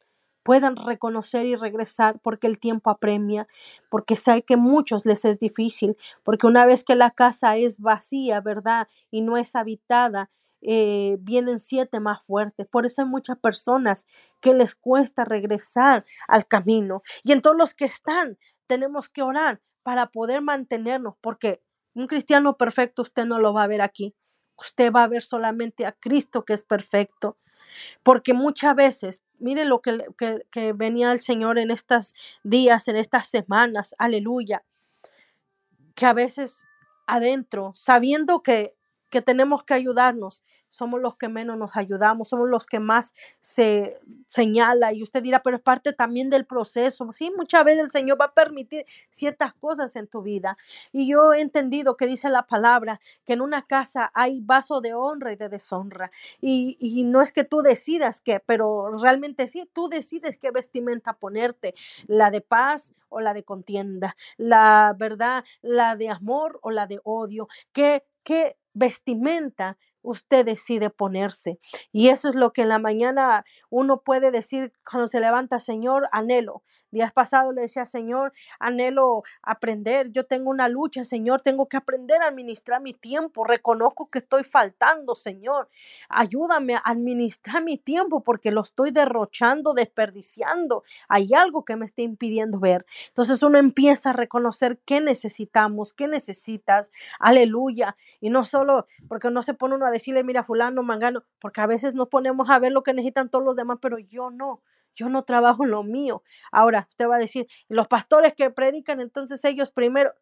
puedan reconocer y regresar porque el tiempo apremia, porque sé que muchos les es difícil, porque una vez que la casa es vacía, ¿verdad? Y no es habitada, eh, vienen siete más fuertes. Por eso hay muchas personas que les cuesta regresar al camino. Y en todos los que están, tenemos que orar para poder mantenernos, porque un cristiano perfecto usted no lo va a ver aquí. Usted va a ver solamente a Cristo que es perfecto. Porque muchas veces, mire lo que, que, que venía el Señor en estos días, en estas semanas, aleluya, que a veces adentro, sabiendo que que tenemos que ayudarnos, somos los que menos nos ayudamos, somos los que más se señala y usted dirá, pero es parte también del proceso. Sí, muchas veces el Señor va a permitir ciertas cosas en tu vida. Y yo he entendido que dice la palabra que en una casa hay vaso de honra y de deshonra. Y, y no es que tú decidas qué, pero realmente sí, tú decides qué vestimenta ponerte, la de paz o la de contienda, la verdad, la de amor o la de odio, qué, qué vestimenta usted decide ponerse. Y eso es lo que en la mañana uno puede decir cuando se levanta, Señor, anhelo. Días pasados le decía, Señor, anhelo aprender. Yo tengo una lucha, Señor, tengo que aprender a administrar mi tiempo. Reconozco que estoy faltando, Señor. Ayúdame a administrar mi tiempo porque lo estoy derrochando, desperdiciando. Hay algo que me está impidiendo ver. Entonces uno empieza a reconocer qué necesitamos, qué necesitas. Aleluya. Y no solo porque no se pone uno decirle, mira, fulano, mangano, porque a veces nos ponemos a ver lo que necesitan todos los demás, pero yo no. Yo no trabajo lo mío. Ahora, usted va a decir, los pastores que predican, entonces ellos primero,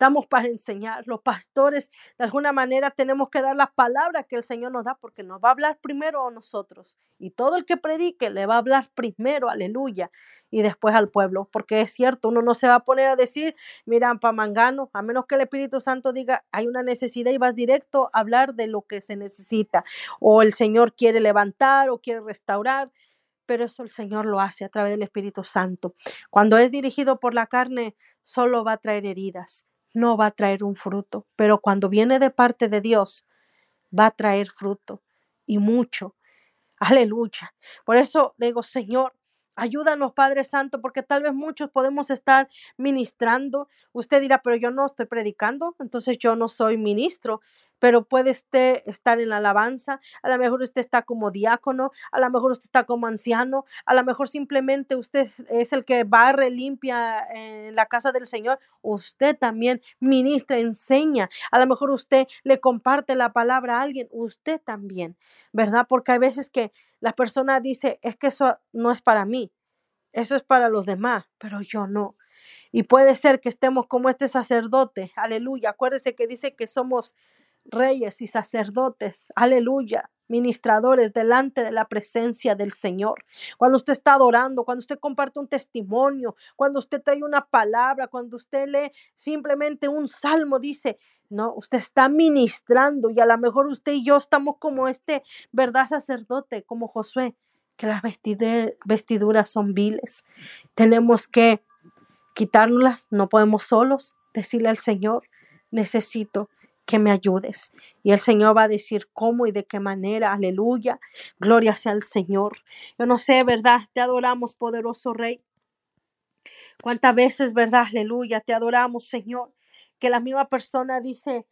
estamos para enseñar. Los pastores, de alguna manera, tenemos que dar la palabra que el Señor nos da, porque nos va a hablar primero a nosotros. Y todo el que predique le va a hablar primero, aleluya, y después al pueblo, porque es cierto, uno no se va a poner a decir, mira, pa mangano, a menos que el Espíritu Santo diga, hay una necesidad y vas directo a hablar de lo que se necesita, o el Señor quiere levantar o quiere restaurar pero eso el Señor lo hace a través del Espíritu Santo. Cuando es dirigido por la carne, solo va a traer heridas no va a traer un fruto, pero cuando viene de parte de Dios, va a traer fruto y mucho. Aleluya. Por eso digo, Señor, ayúdanos, Padre Santo, porque tal vez muchos podemos estar ministrando. Usted dirá, pero yo no estoy predicando, entonces yo no soy ministro pero puede usted estar en la alabanza, a lo mejor usted está como diácono, a lo mejor usted está como anciano, a lo mejor simplemente usted es el que barre, limpia en la casa del Señor, usted también ministra, enseña, a lo mejor usted le comparte la palabra a alguien, usted también, ¿verdad? Porque hay veces que la persona dice, es que eso no es para mí, eso es para los demás, pero yo no. Y puede ser que estemos como este sacerdote, aleluya. Acuérdese que dice que somos reyes y sacerdotes, aleluya, ministradores delante de la presencia del Señor. Cuando usted está adorando, cuando usted comparte un testimonio, cuando usted trae una palabra, cuando usted lee simplemente un salmo, dice, no, usted está ministrando y a lo mejor usted y yo estamos como este, ¿verdad? Sacerdote, como Josué, que las vestiduras son viles. Tenemos que quitárnoslas, no podemos solos decirle al Señor, necesito que me ayudes. Y el Señor va a decir cómo y de qué manera. Aleluya. Gloria sea al Señor. Yo no sé, ¿verdad? Te adoramos, poderoso Rey. ¿Cuántas veces, verdad? Aleluya. Te adoramos, Señor. Que la misma persona dice,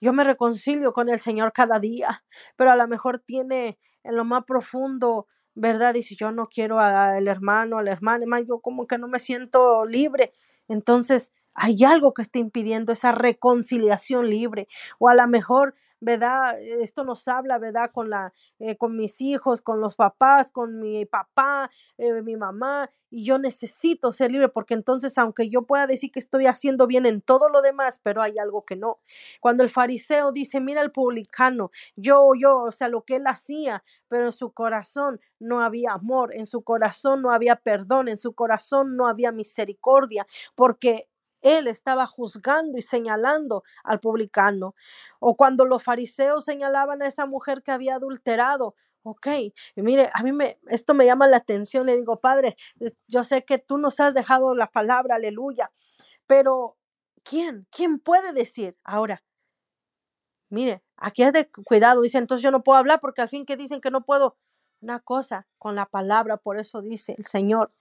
Yo me reconcilio con el Señor cada día, pero a lo mejor tiene en lo más profundo, ¿verdad? Dice, yo no quiero al hermano, al hermano, yo como que no me siento libre. Entonces, hay algo que está impidiendo esa reconciliación libre. O a lo mejor, ¿verdad? Esto nos habla, ¿verdad? Con, la, eh, con mis hijos, con los papás, con mi papá, eh, mi mamá. Y yo necesito ser libre porque entonces, aunque yo pueda decir que estoy haciendo bien en todo lo demás, pero hay algo que no. Cuando el fariseo dice, mira el publicano, yo, yo, o sea, lo que él hacía, pero en su corazón no había amor, en su corazón no había perdón, en su corazón no había misericordia, porque él estaba juzgando y señalando al publicano. O cuando los fariseos señalaban a esa mujer que había adulterado. Ok, mire, a mí me, esto me llama la atención. Le digo, Padre, yo sé que tú nos has dejado la palabra, aleluya. Pero, ¿quién? ¿Quién puede decir ahora? Mire, aquí es de cuidado. Dice, entonces yo no puedo hablar porque al fin que dicen que no puedo. Una cosa con la palabra, por eso dice el Señor,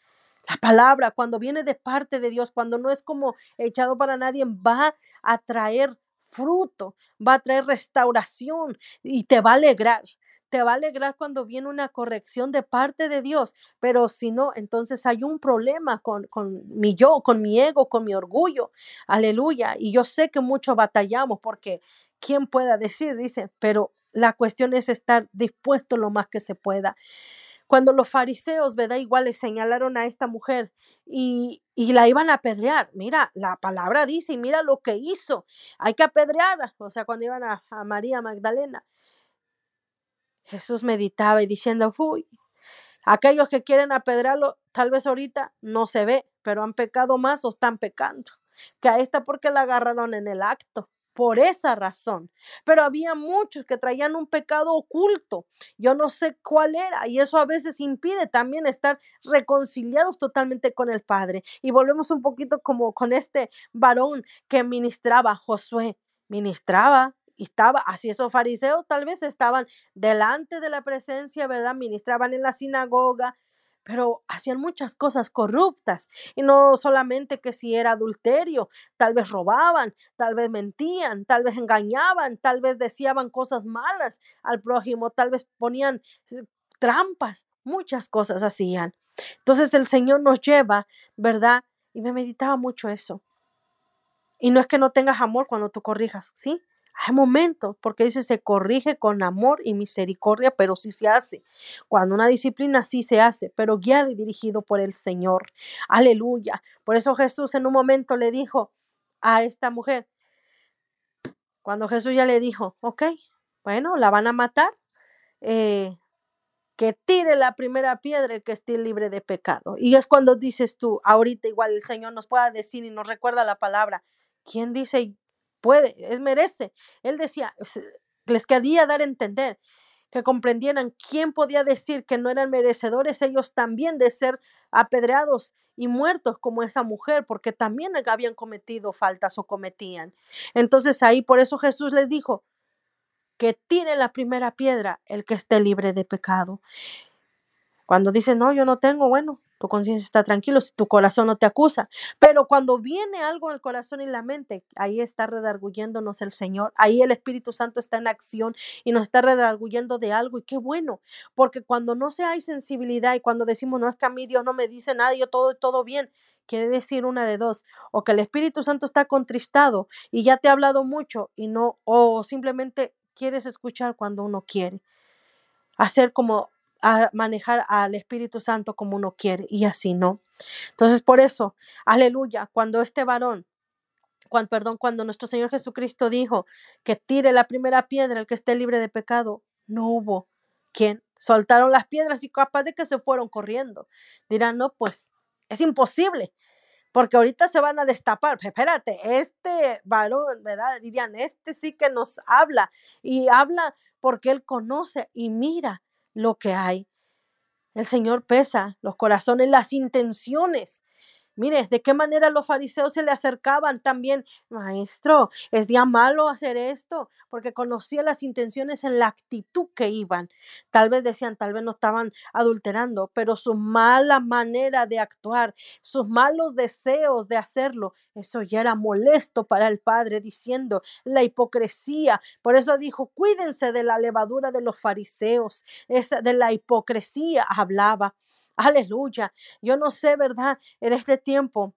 la palabra, cuando viene de parte de Dios, cuando no es como echado para nadie, va a traer fruto, va a traer restauración y te va a alegrar. Te va a alegrar cuando viene una corrección de parte de Dios, pero si no, entonces hay un problema con, con mi yo, con mi ego, con mi orgullo. Aleluya. Y yo sé que mucho batallamos porque ¿quién pueda decir? Dice, pero la cuestión es estar dispuesto lo más que se pueda. Cuando los fariseos, ¿verdad? Igual le señalaron a esta mujer y, y la iban a apedrear. Mira, la palabra dice, y mira lo que hizo. Hay que apedrearla. O sea, cuando iban a, a María Magdalena. Jesús meditaba y diciendo, uy, aquellos que quieren apedrearlo, tal vez ahorita no se ve, pero han pecado más o están pecando. Que a esta porque la agarraron en el acto por esa razón. Pero había muchos que traían un pecado oculto. Yo no sé cuál era y eso a veces impide también estar reconciliados totalmente con el Padre. Y volvemos un poquito como con este varón que ministraba, Josué, ministraba. Estaba, así esos fariseos tal vez estaban delante de la presencia, ¿verdad? Ministraban en la sinagoga, pero hacían muchas cosas corruptas y no solamente que si era adulterio, tal vez robaban, tal vez mentían, tal vez engañaban, tal vez decían cosas malas al prójimo, tal vez ponían eh, trampas, muchas cosas hacían. Entonces el Señor nos lleva, ¿verdad? Y me meditaba mucho eso. Y no es que no tengas amor cuando tú corrijas, ¿sí? Hay momentos, porque dice, se corrige con amor y misericordia, pero sí se hace. Cuando una disciplina sí se hace, pero guiado y dirigido por el Señor. Aleluya. Por eso Jesús en un momento le dijo a esta mujer, cuando Jesús ya le dijo, ok, bueno, la van a matar, eh, que tire la primera piedra el que esté libre de pecado. Y es cuando dices tú, ahorita igual el Señor nos pueda decir y nos recuerda la palabra, ¿quién dice puede, es merece. Él decía, les quería dar a entender que comprendieran quién podía decir que no eran merecedores ellos también de ser apedreados y muertos como esa mujer, porque también habían cometido faltas o cometían. Entonces ahí por eso Jesús les dijo que tire la primera piedra el que esté libre de pecado. Cuando dice, no, yo no tengo, bueno, tu conciencia está tranquilo, tu corazón no te acusa. Pero cuando viene algo el corazón y la mente, ahí está redarguyéndonos el Señor, ahí el Espíritu Santo está en acción y nos está redarguyendo de algo. Y qué bueno, porque cuando no se hay sensibilidad y cuando decimos, no es que a mí Dios no me dice nada, yo todo, todo bien, quiere decir una de dos, o que el Espíritu Santo está contristado y ya te ha hablado mucho y no, o simplemente quieres escuchar cuando uno quiere. Hacer como a manejar al Espíritu Santo como uno quiere y así no. Entonces, por eso, aleluya, cuando este varón, cuando, perdón, cuando nuestro Señor Jesucristo dijo que tire la primera piedra el que esté libre de pecado, no hubo quien soltaron las piedras y capaz de que se fueron corriendo. Dirán, no, pues es imposible, porque ahorita se van a destapar. Espérate, este varón, ¿verdad? Dirían, este sí que nos habla y habla porque él conoce y mira lo que hay. El Señor pesa los corazones, las intenciones. Mire, de qué manera los fariseos se le acercaban también, maestro, es día malo hacer esto, porque conocía las intenciones en la actitud que iban. Tal vez decían, tal vez no estaban adulterando, pero su mala manera de actuar, sus malos deseos de hacerlo, eso ya era molesto para el Padre, diciendo la hipocresía. Por eso dijo, cuídense de la levadura de los fariseos, esa de la hipocresía hablaba. Aleluya. Yo no sé, ¿verdad? En este tiempo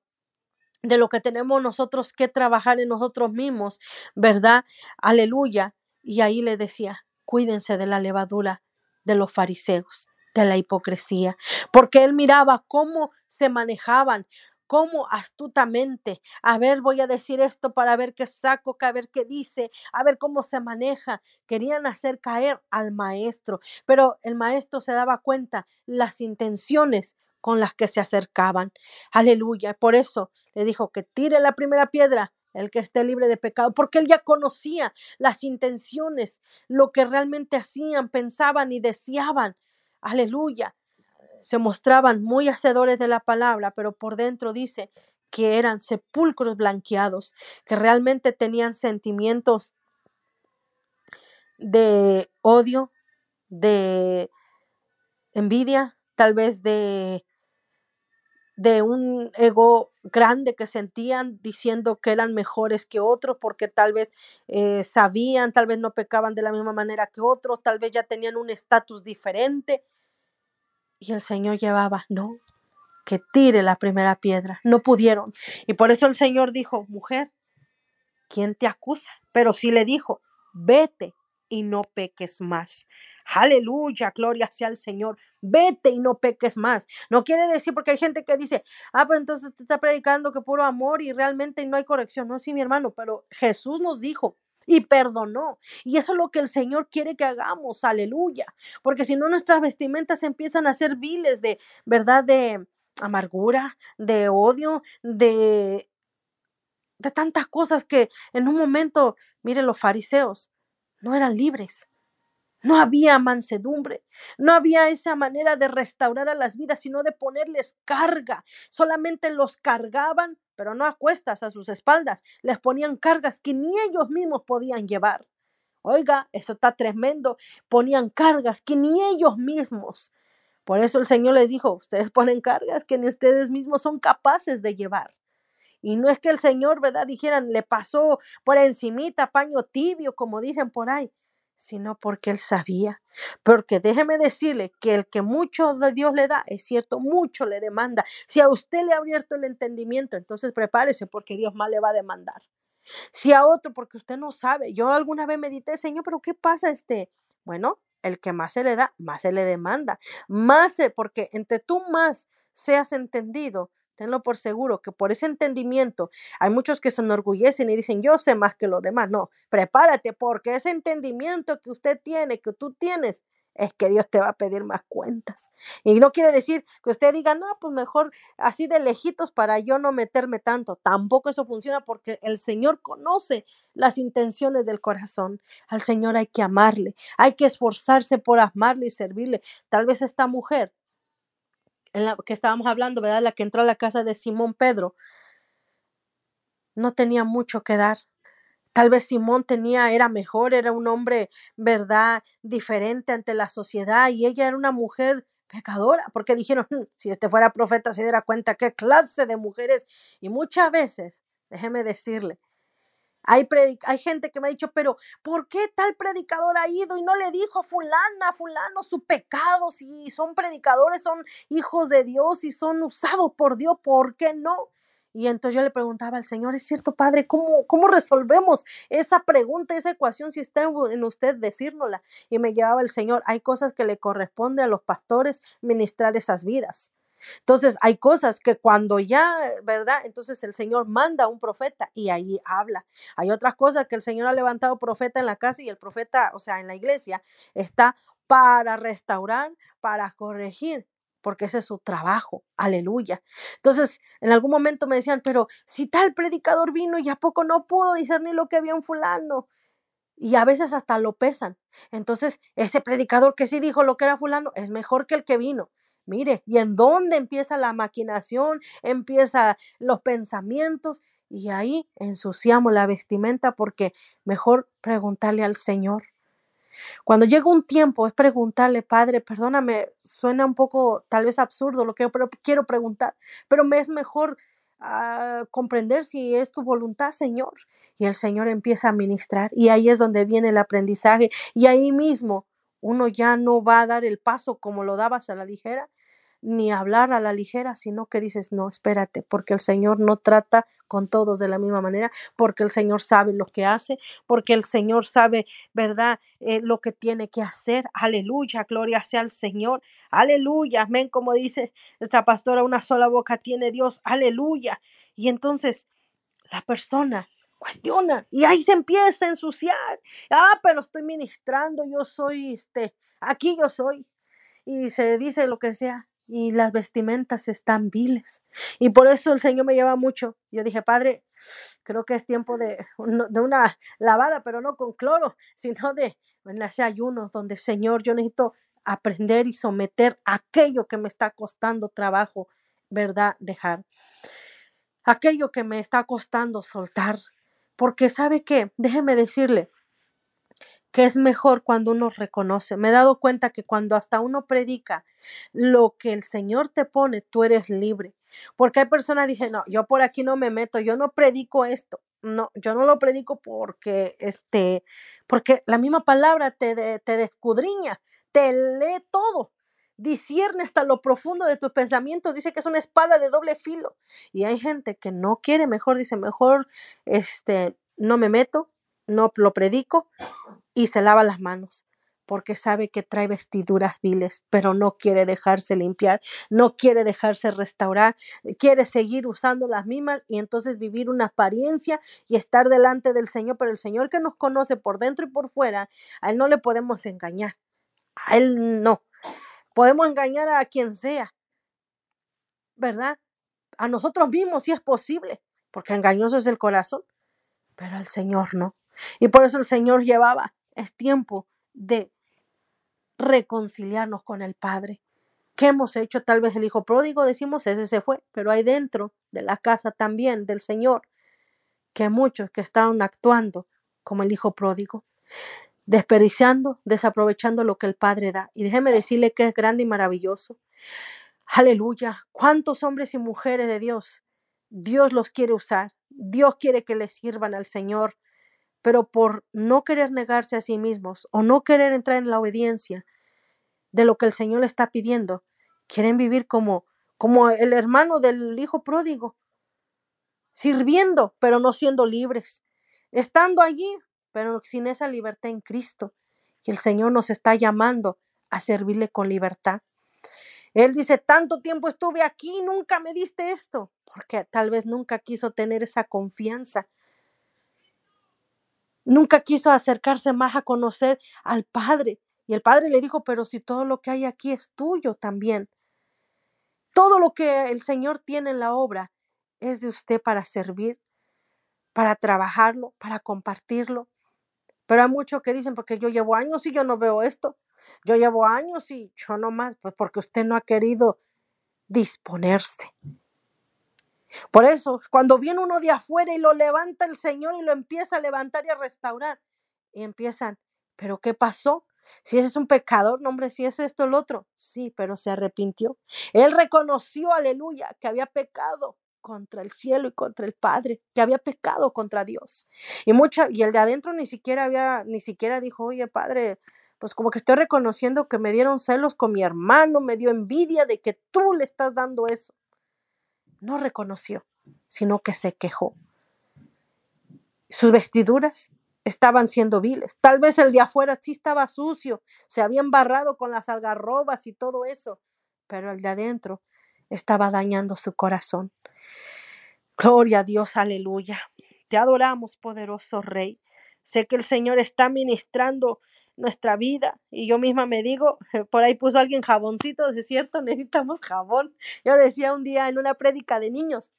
de lo que tenemos nosotros que trabajar en nosotros mismos, ¿verdad? Aleluya. Y ahí le decía, cuídense de la levadura de los fariseos, de la hipocresía, porque él miraba cómo se manejaban, cómo astutamente, a ver, voy a decir esto para ver qué saco, a ver qué dice, a ver cómo se maneja. Querían hacer caer al maestro, pero el maestro se daba cuenta las intenciones con las que se acercaban. Aleluya. Por eso le dijo que tire la primera piedra el que esté libre de pecado, porque él ya conocía las intenciones, lo que realmente hacían, pensaban y deseaban. Aleluya se mostraban muy hacedores de la palabra, pero por dentro dice que eran sepulcros blanqueados, que realmente tenían sentimientos de odio, de envidia, tal vez de de un ego grande que sentían diciendo que eran mejores que otros porque tal vez eh, sabían, tal vez no pecaban de la misma manera que otros, tal vez ya tenían un estatus diferente y el Señor llevaba, no, que tire la primera piedra. No pudieron. Y por eso el Señor dijo, mujer, ¿quién te acusa? Pero sí le dijo, vete y no peques más. Aleluya, gloria sea al Señor. Vete y no peques más. No quiere decir, porque hay gente que dice, ah, pues entonces te está predicando que puro amor y realmente no hay corrección. No, sí, mi hermano, pero Jesús nos dijo, y perdonó. Y eso es lo que el Señor quiere que hagamos, aleluya. Porque si no, nuestras vestimentas empiezan a ser viles de, ¿verdad? De amargura, de odio, de, de tantas cosas que en un momento, mire, los fariseos no eran libres. No había mansedumbre, no había esa manera de restaurar a las vidas, sino de ponerles carga. Solamente los cargaban, pero no a cuestas, a sus espaldas. Les ponían cargas que ni ellos mismos podían llevar. Oiga, eso está tremendo. Ponían cargas que ni ellos mismos. Por eso el Señor les dijo, ustedes ponen cargas que ni ustedes mismos son capaces de llevar. Y no es que el Señor, ¿verdad? Dijeran, le pasó por encimita paño tibio, como dicen por ahí sino porque él sabía. Porque déjeme decirle que el que mucho de Dios le da, es cierto, mucho le demanda. Si a usted le ha abierto el entendimiento, entonces prepárese porque Dios más le va a demandar. Si a otro, porque usted no sabe. Yo alguna vez medité, Señor, pero ¿qué pasa este? Bueno, el que más se le da, más se le demanda. Más, porque entre tú más seas entendido, Tenlo por seguro que por ese entendimiento hay muchos que se enorgullecen y dicen yo sé más que los demás. No, prepárate porque ese entendimiento que usted tiene, que tú tienes, es que Dios te va a pedir más cuentas. Y no quiere decir que usted diga, no, pues mejor así de lejitos para yo no meterme tanto. Tampoco eso funciona porque el Señor conoce las intenciones del corazón. Al Señor hay que amarle, hay que esforzarse por amarle y servirle. Tal vez esta mujer en la que estábamos hablando, ¿verdad? La que entró a la casa de Simón Pedro, no tenía mucho que dar. Tal vez Simón tenía, era mejor, era un hombre, ¿verdad? Diferente ante la sociedad y ella era una mujer pecadora, porque dijeron, hmm, si este fuera profeta se diera cuenta qué clase de mujeres. Y muchas veces, déjeme decirle, hay, hay, gente que me ha dicho, pero ¿por qué tal predicador ha ido y no le dijo a fulana, fulano su pecado? Si son predicadores, son hijos de Dios y son usados por Dios, ¿por qué no? Y entonces yo le preguntaba al Señor, ¿es cierto, Padre? ¿Cómo, cómo resolvemos esa pregunta, esa ecuación, si está en usted decírnosla? Y me llevaba el Señor, hay cosas que le corresponde a los pastores ministrar esas vidas. Entonces, hay cosas que cuando ya, ¿verdad? Entonces el Señor manda a un profeta y ahí habla. Hay otras cosas que el Señor ha levantado profeta en la casa y el profeta, o sea, en la iglesia, está para restaurar, para corregir, porque ese es su trabajo. Aleluya. Entonces, en algún momento me decían, pero si tal predicador vino y a poco no pudo discernir lo que había un fulano. Y a veces hasta lo pesan. Entonces, ese predicador que sí dijo lo que era fulano es mejor que el que vino. Mire, ¿y en dónde empieza la maquinación? Empieza los pensamientos y ahí ensuciamos la vestimenta porque mejor preguntarle al Señor. Cuando llega un tiempo es preguntarle, Padre, perdóname, suena un poco tal vez absurdo lo que quiero preguntar, pero me es mejor ah, comprender si es tu voluntad, Señor. Y el Señor empieza a ministrar y ahí es donde viene el aprendizaje y ahí mismo uno ya no va a dar el paso como lo dabas a la ligera, ni hablar a la ligera, sino que dices, no, espérate, porque el Señor no trata con todos de la misma manera, porque el Señor sabe lo que hace, porque el Señor sabe, ¿verdad?, eh, lo que tiene que hacer. Aleluya, gloria sea al Señor. Aleluya, amén, como dice nuestra pastora, una sola boca tiene Dios. Aleluya. Y entonces la persona cuestiona y ahí se empieza a ensuciar. Ah, pero estoy ministrando, yo soy, este, aquí yo soy. Y se dice lo que sea y las vestimentas están viles. Y por eso el Señor me lleva mucho. Yo dije, Padre, creo que es tiempo de, de una lavada, pero no con cloro, sino de en ese ayuno donde, Señor, yo necesito aprender y someter aquello que me está costando trabajo, ¿verdad? Dejar. Aquello que me está costando soltar. Porque sabe qué, déjeme decirle, que es mejor cuando uno reconoce. Me he dado cuenta que cuando hasta uno predica lo que el Señor te pone, tú eres libre. Porque hay personas que dicen, no, yo por aquí no me meto, yo no predico esto. No, yo no lo predico porque, este, porque la misma palabra te, te descudriña, te lee todo discierne hasta lo profundo de tus pensamientos, dice que es una espada de doble filo. Y hay gente que no quiere, mejor dice, mejor este no me meto, no lo predico y se lava las manos porque sabe que trae vestiduras viles, pero no quiere dejarse limpiar, no quiere dejarse restaurar, quiere seguir usando las mismas y entonces vivir una apariencia y estar delante del Señor, pero el Señor que nos conoce por dentro y por fuera, a Él no le podemos engañar, a Él no. Podemos engañar a quien sea, ¿verdad? A nosotros mismos si es posible, porque engañoso es el corazón, pero al Señor no. Y por eso el Señor llevaba, es tiempo de reconciliarnos con el Padre. ¿Qué hemos hecho? Tal vez el hijo pródigo, decimos, ese se fue, pero hay dentro de la casa también del Señor que muchos que estaban actuando como el hijo pródigo, desperdiciando, desaprovechando lo que el Padre da. Y déjeme decirle que es grande y maravilloso. Aleluya. ¿Cuántos hombres y mujeres de Dios? Dios los quiere usar. Dios quiere que le sirvan al Señor pero por no querer negarse a sí mismos o no querer entrar en la obediencia de lo que el Señor le está pidiendo, quieren vivir como como el hermano del hijo pródigo, sirviendo, pero no siendo libres, estando allí, pero sin esa libertad en Cristo. Y el Señor nos está llamando a servirle con libertad. Él dice, tanto tiempo estuve aquí, nunca me diste esto, porque tal vez nunca quiso tener esa confianza Nunca quiso acercarse más a conocer al Padre. Y el Padre le dijo, pero si todo lo que hay aquí es tuyo también. Todo lo que el Señor tiene en la obra es de usted para servir, para trabajarlo, para compartirlo. Pero hay muchos que dicen, porque yo llevo años y yo no veo esto. Yo llevo años y yo no más, pues porque usted no ha querido disponerse. Por eso, cuando viene uno de afuera y lo levanta el Señor y lo empieza a levantar y a restaurar, y empiezan, ¿pero qué pasó? Si ese es un pecador, no hombre, si es esto el otro, sí, pero se arrepintió. Él reconoció, aleluya, que había pecado contra el cielo y contra el Padre, que había pecado contra Dios. Y mucha, y el de adentro ni siquiera había, ni siquiera dijo, oye, Padre, pues como que estoy reconociendo que me dieron celos con mi hermano, me dio envidia de que tú le estás dando eso no reconoció, sino que se quejó. Sus vestiduras estaban siendo viles. Tal vez el de afuera sí estaba sucio, se había embarrado con las algarrobas y todo eso, pero el de adentro estaba dañando su corazón. Gloria a Dios, aleluya. Te adoramos, poderoso Rey. Sé que el Señor está ministrando nuestra vida. Y yo misma me digo, por ahí puso alguien jaboncito, es cierto, necesitamos jabón. Yo decía un día en una prédica de niños,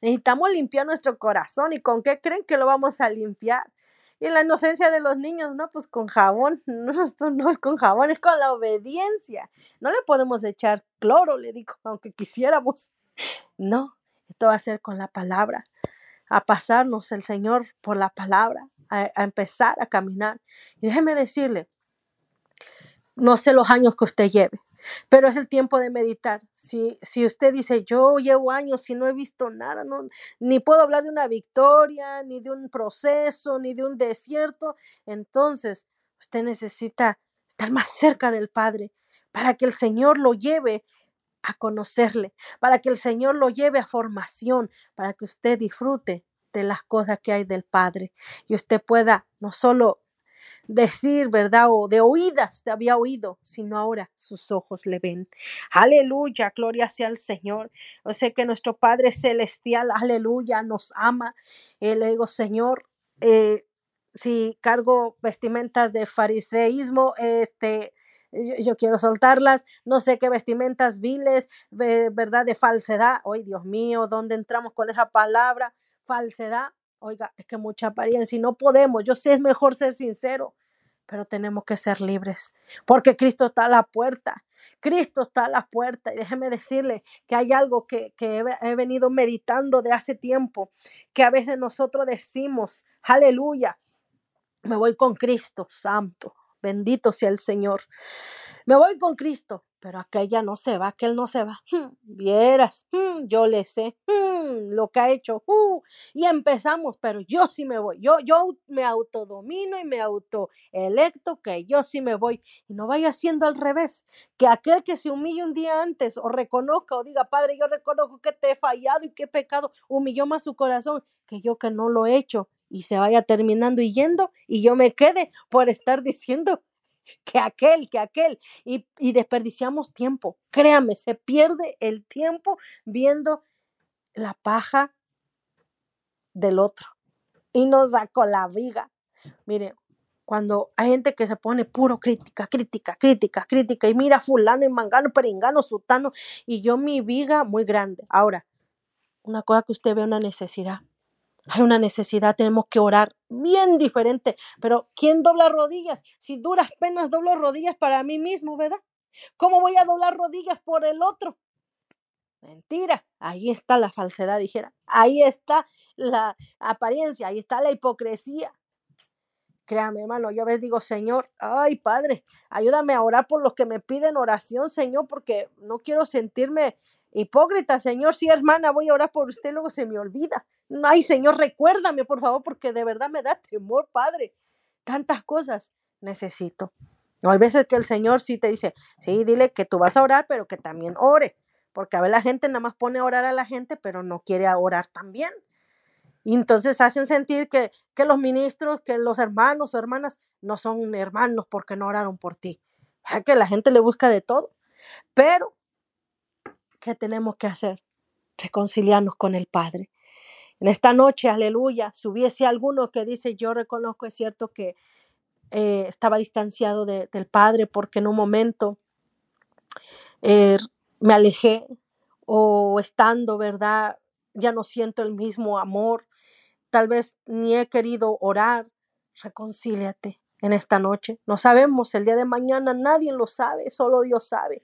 necesitamos limpiar nuestro corazón. ¿Y con qué creen que lo vamos a limpiar? Y la inocencia de los niños, no, pues con jabón, no, esto no es con jabón, es con la obediencia. No le podemos echar cloro, le digo, aunque quisiéramos. No, esto a ser con la palabra, a pasarnos el Señor por la palabra, a, empezar a caminar. Y déjeme decirle, no sé los años que usted lleve, pero es el tiempo de meditar. Si, si usted dice, yo llevo años y no he visto nada, ni puedo hablar de una victoria, ni de un proceso, ni de un desierto, entonces usted necesita estar más cerca del Padre para que el Señor lo lleve a conocerle, para que el Señor lo lleve a formación, para que usted disfrute de las cosas que hay del Padre y usted pueda no solo decir, ¿verdad? O de oídas te había oído, sino ahora sus ojos le ven. Aleluya, gloria sea al Señor. Yo sé que nuestro Padre Celestial, aleluya, nos ama. Y le digo, Señor, eh, si cargo vestimentas de fariseísmo, este, yo, quiero soltarlas, no sé qué vestimentas viles, verdad, de falsedad. Ay, Dios mío, ¿dónde entramos con esa palabra? Falsedad. Oiga, es que mucha apariencia no podemos. Yo sé, es mejor ser sincero, pero tenemos que ser libres, porque Cristo está a la puerta. Cristo está a la puerta y déjeme decirle que hay algo que, que he venido meditando de hace tiempo, que a veces nosotros decimos, aleluya, me voy con Cristo Santo, bendito sea el Señor. Me voy con Cristo, pero aquella no se va, aquel no se va. Hmm, vieras, hmm, yo le sé hmm, lo que ha hecho. Uh, y empezamos, pero yo sí me voy. Yo, yo me autodomino y me autoelecto que yo sí me voy. Y no vaya siendo al revés, que aquel que se humille un día antes o reconozca o diga, Padre, yo reconozco que te he fallado y he pecado, humilló más su corazón que yo que no lo he hecho y se vaya terminando y yendo y yo me quede por estar diciendo que aquel, que aquel, y, y desperdiciamos tiempo. Créame, se pierde el tiempo viendo la paja del otro y nos sacó la viga. Mire, cuando hay gente que se pone puro crítica, crítica, crítica, crítica, y mira fulano y mangano, peringano, sutano, y yo mi viga muy grande. Ahora, una cosa que usted ve una necesidad. Hay una necesidad, tenemos que orar bien diferente. Pero ¿quién dobla rodillas? Si duras penas doblo rodillas para mí mismo, ¿verdad? ¿Cómo voy a doblar rodillas por el otro? Mentira, ahí está la falsedad, dijera. Ahí está la apariencia, ahí está la hipocresía. Créame, hermano, yo a veces digo, Señor, ay, Padre, ayúdame a orar por los que me piden oración, Señor, porque no quiero sentirme hipócrita, Señor. Sí, hermana, voy a orar por usted, luego se me olvida. Ay, Señor, recuérdame, por favor, porque de verdad me da temor, Padre. Tantas cosas necesito. Hay veces que el Señor sí te dice, sí, dile que tú vas a orar, pero que también ore. Porque a ver, la gente nada más pone a orar a la gente, pero no quiere orar también. Y entonces hacen sentir que, que los ministros, que los hermanos o hermanas no son hermanos porque no oraron por ti. Que la gente le busca de todo. Pero, ¿qué tenemos que hacer? Reconciliarnos con el Padre. En esta noche, aleluya, si hubiese alguno que dice, yo reconozco, es cierto que eh, estaba distanciado de, del Padre porque en un momento eh, me alejé o estando, ¿verdad? Ya no siento el mismo amor, tal vez ni he querido orar, reconcíliate en esta noche. No sabemos, el día de mañana nadie lo sabe, solo Dios sabe.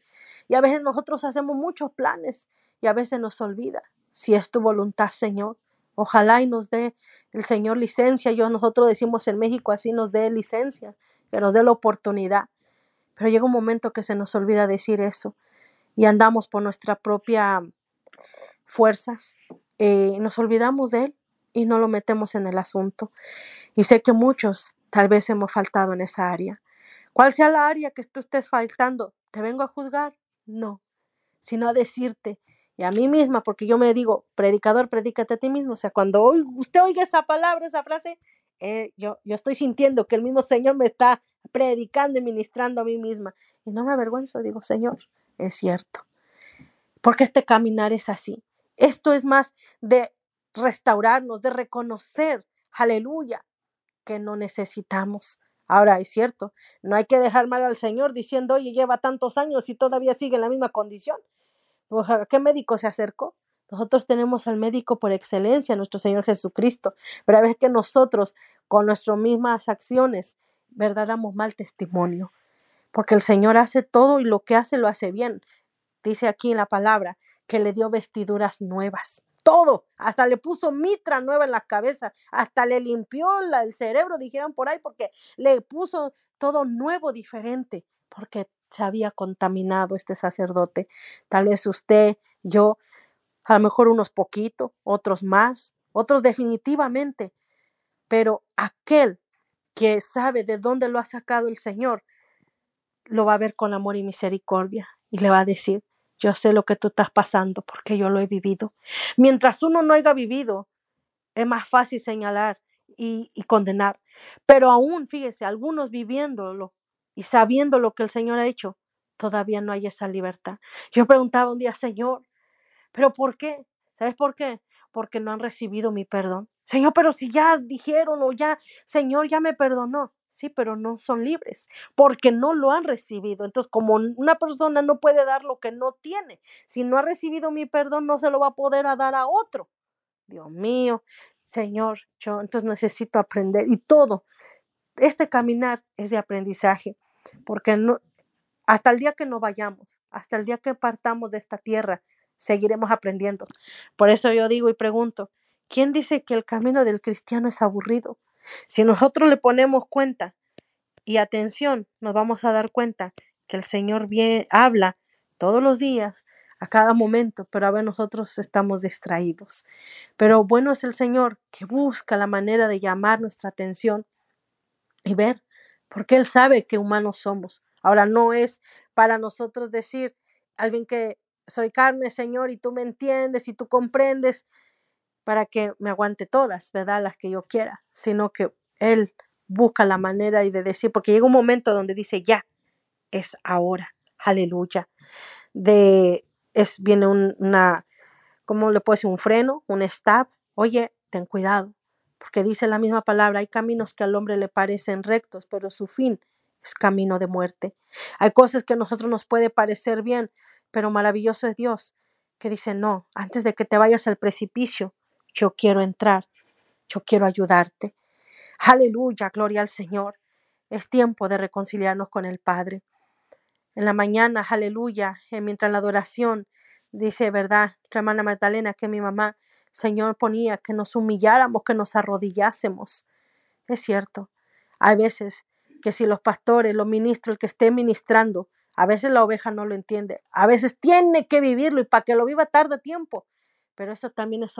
Y a veces nosotros hacemos muchos planes y a veces nos olvida si es tu voluntad, Señor. Ojalá y nos dé el Señor licencia. Yo nosotros decimos en México así nos dé licencia, que nos dé la oportunidad. Pero llega un momento que se nos olvida decir eso y andamos por nuestra propia fuerzas. Eh, nos olvidamos de Él y no lo metemos en el asunto. Y sé que muchos tal vez hemos faltado en esa área. ¿Cuál sea la área que tú estés faltando? ¿Te vengo a juzgar? No, sino a decirte, y a mí misma, porque yo me digo, predicador, predícate a ti mismo. O sea, cuando usted oiga esa palabra, esa frase, eh, yo, yo estoy sintiendo que el mismo Señor me está predicando y ministrando a mí misma. Y no me avergüenzo, digo, Señor, es cierto. Porque este caminar es así. Esto es más de restaurarnos, de reconocer, aleluya, que no necesitamos. Ahora es cierto, no hay que dejar mal al Señor diciendo, oye, lleva tantos años y todavía sigue en la misma condición. ¿A qué médico se acercó? Nosotros tenemos al médico por excelencia, nuestro Señor Jesucristo. Pero a veces que nosotros, con nuestras mismas acciones, ¿verdad? Damos mal testimonio, porque el Señor hace todo y lo que hace lo hace bien. Dice aquí en la palabra que le dio vestiduras nuevas todo, hasta le puso mitra nueva en la cabeza, hasta le limpió el cerebro, dijeron por ahí, porque le puso todo nuevo, diferente, porque se había contaminado este sacerdote. Tal vez usted, yo, a lo mejor unos poquitos, otros más, otros definitivamente, pero aquel que sabe de dónde lo ha sacado el Señor, lo va a ver con amor y misericordia y le va a decir, yo sé lo que tú estás pasando porque yo lo he vivido. Mientras uno no haya vivido, es más fácil señalar y, condenar. Pero aún, fíjese, algunos viviéndolo y sabiendo lo que el Señor ha hecho, todavía no hay esa libertad. Yo preguntaba un día, Señor, ¿pero por qué? ¿Sabes por qué? Porque no han recibido mi perdón. Señor, pero si ya dijeron o ya, Señor, ya me perdonó sí, pero no son libres porque no lo han recibido. Entonces, como una persona no puede dar lo que no tiene, si no ha recibido mi perdón, no se lo va a poder dar a otro. Dios mío, Señor, yo entonces necesito aprender y todo. Este caminar es de aprendizaje, porque no, hasta el día que no vayamos, hasta el día que partamos de esta tierra, seguiremos aprendiendo. Por eso yo digo y pregunto, ¿quién dice que el camino del cristiano es aburrido? Si nosotros le ponemos cuenta y atención, nos vamos a dar cuenta que el Señor bien, habla todos los días, a cada momento, pero a ver, nosotros estamos distraídos. Pero bueno es el Señor que busca la manera de llamar nuestra atención y ver, porque Él sabe que humanos somos. Ahora no es para nosotros decir, alguien que soy carne, Señor, y tú me entiendes y tú comprendes, para que me aguante todas, ¿verdad? Las que yo quiera, sino que Él busca la manera y de decir, porque llega un momento donde dice, ya, es ahora, aleluya. De, es, viene una, ¿cómo le puedo decir? Un freno, un stop. Oye, ten cuidado, porque dice la misma palabra, hay caminos que al hombre le parecen rectos, pero su fin es camino de muerte. Hay cosas que a nosotros nos puede parecer bien, pero maravilloso es Dios, que dice, no, antes de que te vayas al precipicio, yo quiero entrar, yo quiero ayudarte. Aleluya, gloria al Señor. Es tiempo de reconciliarnos con el Padre. En la mañana, aleluya, eh, mientras la adoración, dice, ¿verdad? hermana Magdalena, que mi mamá, Señor, ponía que nos humilláramos, que nos arrodillásemos. Es cierto. Hay veces que si los pastores, los ministros, el que esté ministrando, a veces la oveja no lo entiende. A veces tiene que vivirlo y para que lo viva tarde tiempo pero eso también es,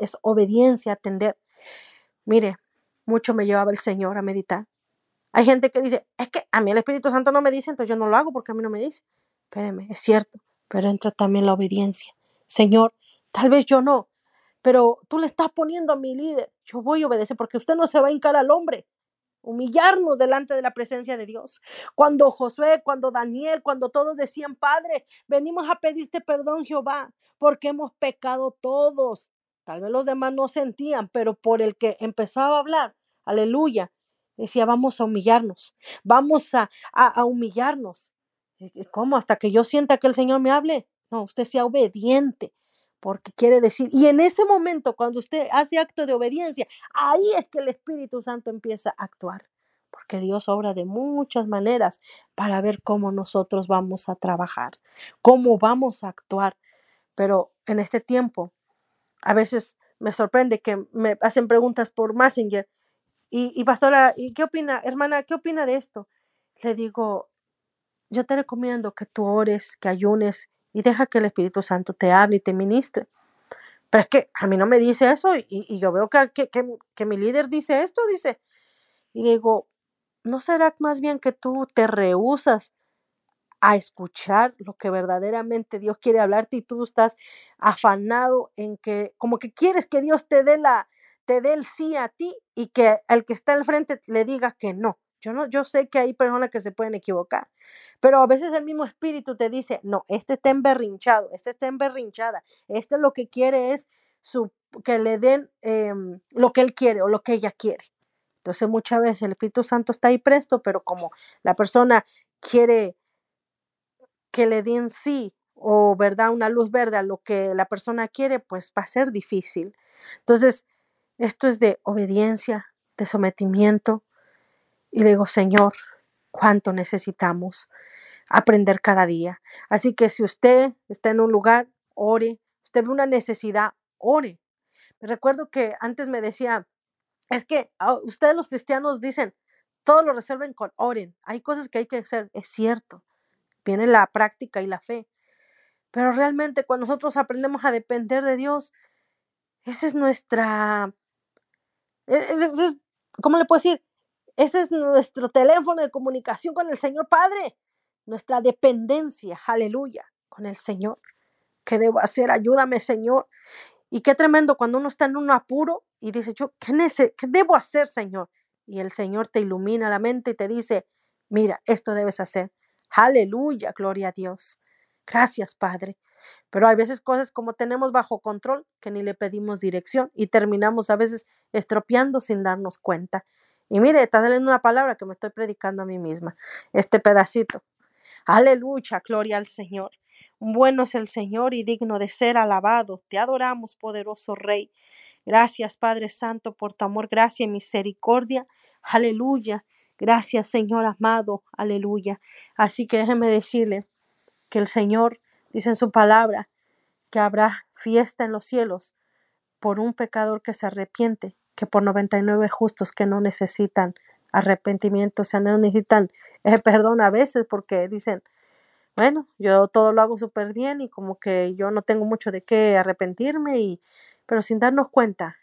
es obediencia, atender. Mire, mucho me llevaba el Señor a meditar. Hay gente que dice, es que a mí el Espíritu Santo no me dice, entonces yo no lo hago porque a mí no me dice. Espéreme, es cierto, pero entra también la obediencia. Señor, tal vez yo no, pero tú le estás poniendo a mi líder. Yo voy a obedecer porque usted no se va a hincar al hombre humillarnos delante de la presencia de Dios. Cuando Josué, cuando Daniel, cuando todos decían, Padre, venimos a pedirte perdón, Jehová, porque hemos pecado todos. Tal vez los demás no sentían, pero por el que empezaba a hablar, aleluya, decía, vamos a humillarnos, vamos a, a, humillarnos. ¿Cómo? Hasta que yo sienta que el Señor me hable. No, usted sea obediente porque quiere decir, y en ese momento, cuando usted hace acto de obediencia, ahí es que el Espíritu Santo empieza a actuar, porque Dios obra de muchas maneras para ver cómo nosotros vamos a trabajar, cómo vamos a actuar. Pero en este tiempo, a veces me sorprende que me hacen preguntas por Messenger. Y, y pastora, ¿y qué opina, hermana, qué opina de esto? Le digo, yo te recomiendo que tú ores, que ayunes y deja que el Espíritu Santo te hable y te ministre. Pero es que a mí no me dice eso y, yo veo que, que, que, mi líder dice esto, dice. Y digo, ¿no será más bien que tú te rehusas a escuchar lo que verdaderamente Dios quiere hablarte y tú estás afanado en que, como que quieres que Dios te dé la, te dé el sí a ti y que el que está al frente le diga que no. Yo no, yo sé que hay personas que se pueden equivocar, pero a veces el mismo espíritu te dice, no, este está emberrinchado, este está emberrinchada, este lo que quiere es su, que le den em, lo que él quiere o lo que ella quiere. Entonces muchas veces el Espíritu Santo está ahí presto, pero como la persona quiere que le den sí o verdad una luz verde a lo que la persona quiere, pues va a ser difícil. Entonces, esto es de obediencia, de sometimiento. Y le digo, Señor, cuánto necesitamos aprender cada día. Así que si usted está en un lugar, ore. Usted ve una necesidad, ore. Recuerdo que antes me decía, es que ah, ustedes los cristianos dicen, todo lo resuelven con oren. Hay cosas que hay que hacer, es cierto. Viene la práctica y la fe. Pero realmente cuando nosotros aprendemos a depender de Dios, esa es nuestra, e, es, ¿cómo le puedo decir? Ese es nuestro teléfono de comunicación con el Señor Padre, nuestra dependencia, aleluya, con el Señor. ¿Qué debo hacer? Ayúdame, Señor. Y qué tremendo cuando uno está en un apuro y dice, yo, ¿qué, ¿qué debo hacer, Señor? Y el Señor te ilumina la mente y te dice, mira, esto debes hacer. Aleluya, gloria a Dios. Gracias, Padre. Pero hay veces cosas como tenemos bajo control que ni le pedimos dirección y terminamos a veces estropeando sin darnos cuenta. Y mire, está saliendo una palabra que me estoy predicando a mí misma, este pedacito. Aleluya, gloria al Señor. Bueno es el Señor y digno de ser alabado. Te adoramos, poderoso Rey. Gracias, Padre Santo, por tu amor, gracia y misericordia. Aleluya. Gracias, Señor amado. Aleluya. Así que déjeme decirle que el Señor dice en su palabra que habrá fiesta en los cielos por un pecador que se arrepiente, que por 99 justos que no necesitan arrepentimiento, o sea, no necesitan eh, perdón a veces porque dicen, bueno, yo todo lo hago súper bien y como que yo no tengo mucho de qué arrepentirme y pero sin darnos cuenta,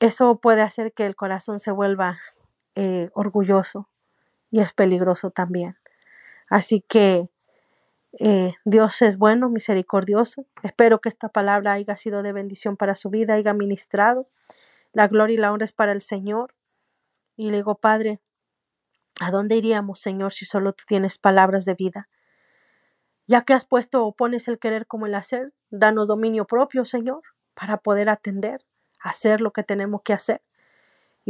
eso puede hacer que el corazón se vuelva eh, orgulloso y es peligroso también. Así que eh, Dios es bueno, misericordioso. Espero que esta palabra haya sido de bendición para su vida, haya ministrado. La gloria y la honra es para el Señor. Y le digo, Padre, ¿a dónde iríamos, Señor, si solo tú tienes palabras de vida? Ya que has puesto o pones el querer como el hacer, danos dominio propio, Señor, para poder atender, hacer lo que tenemos que hacer.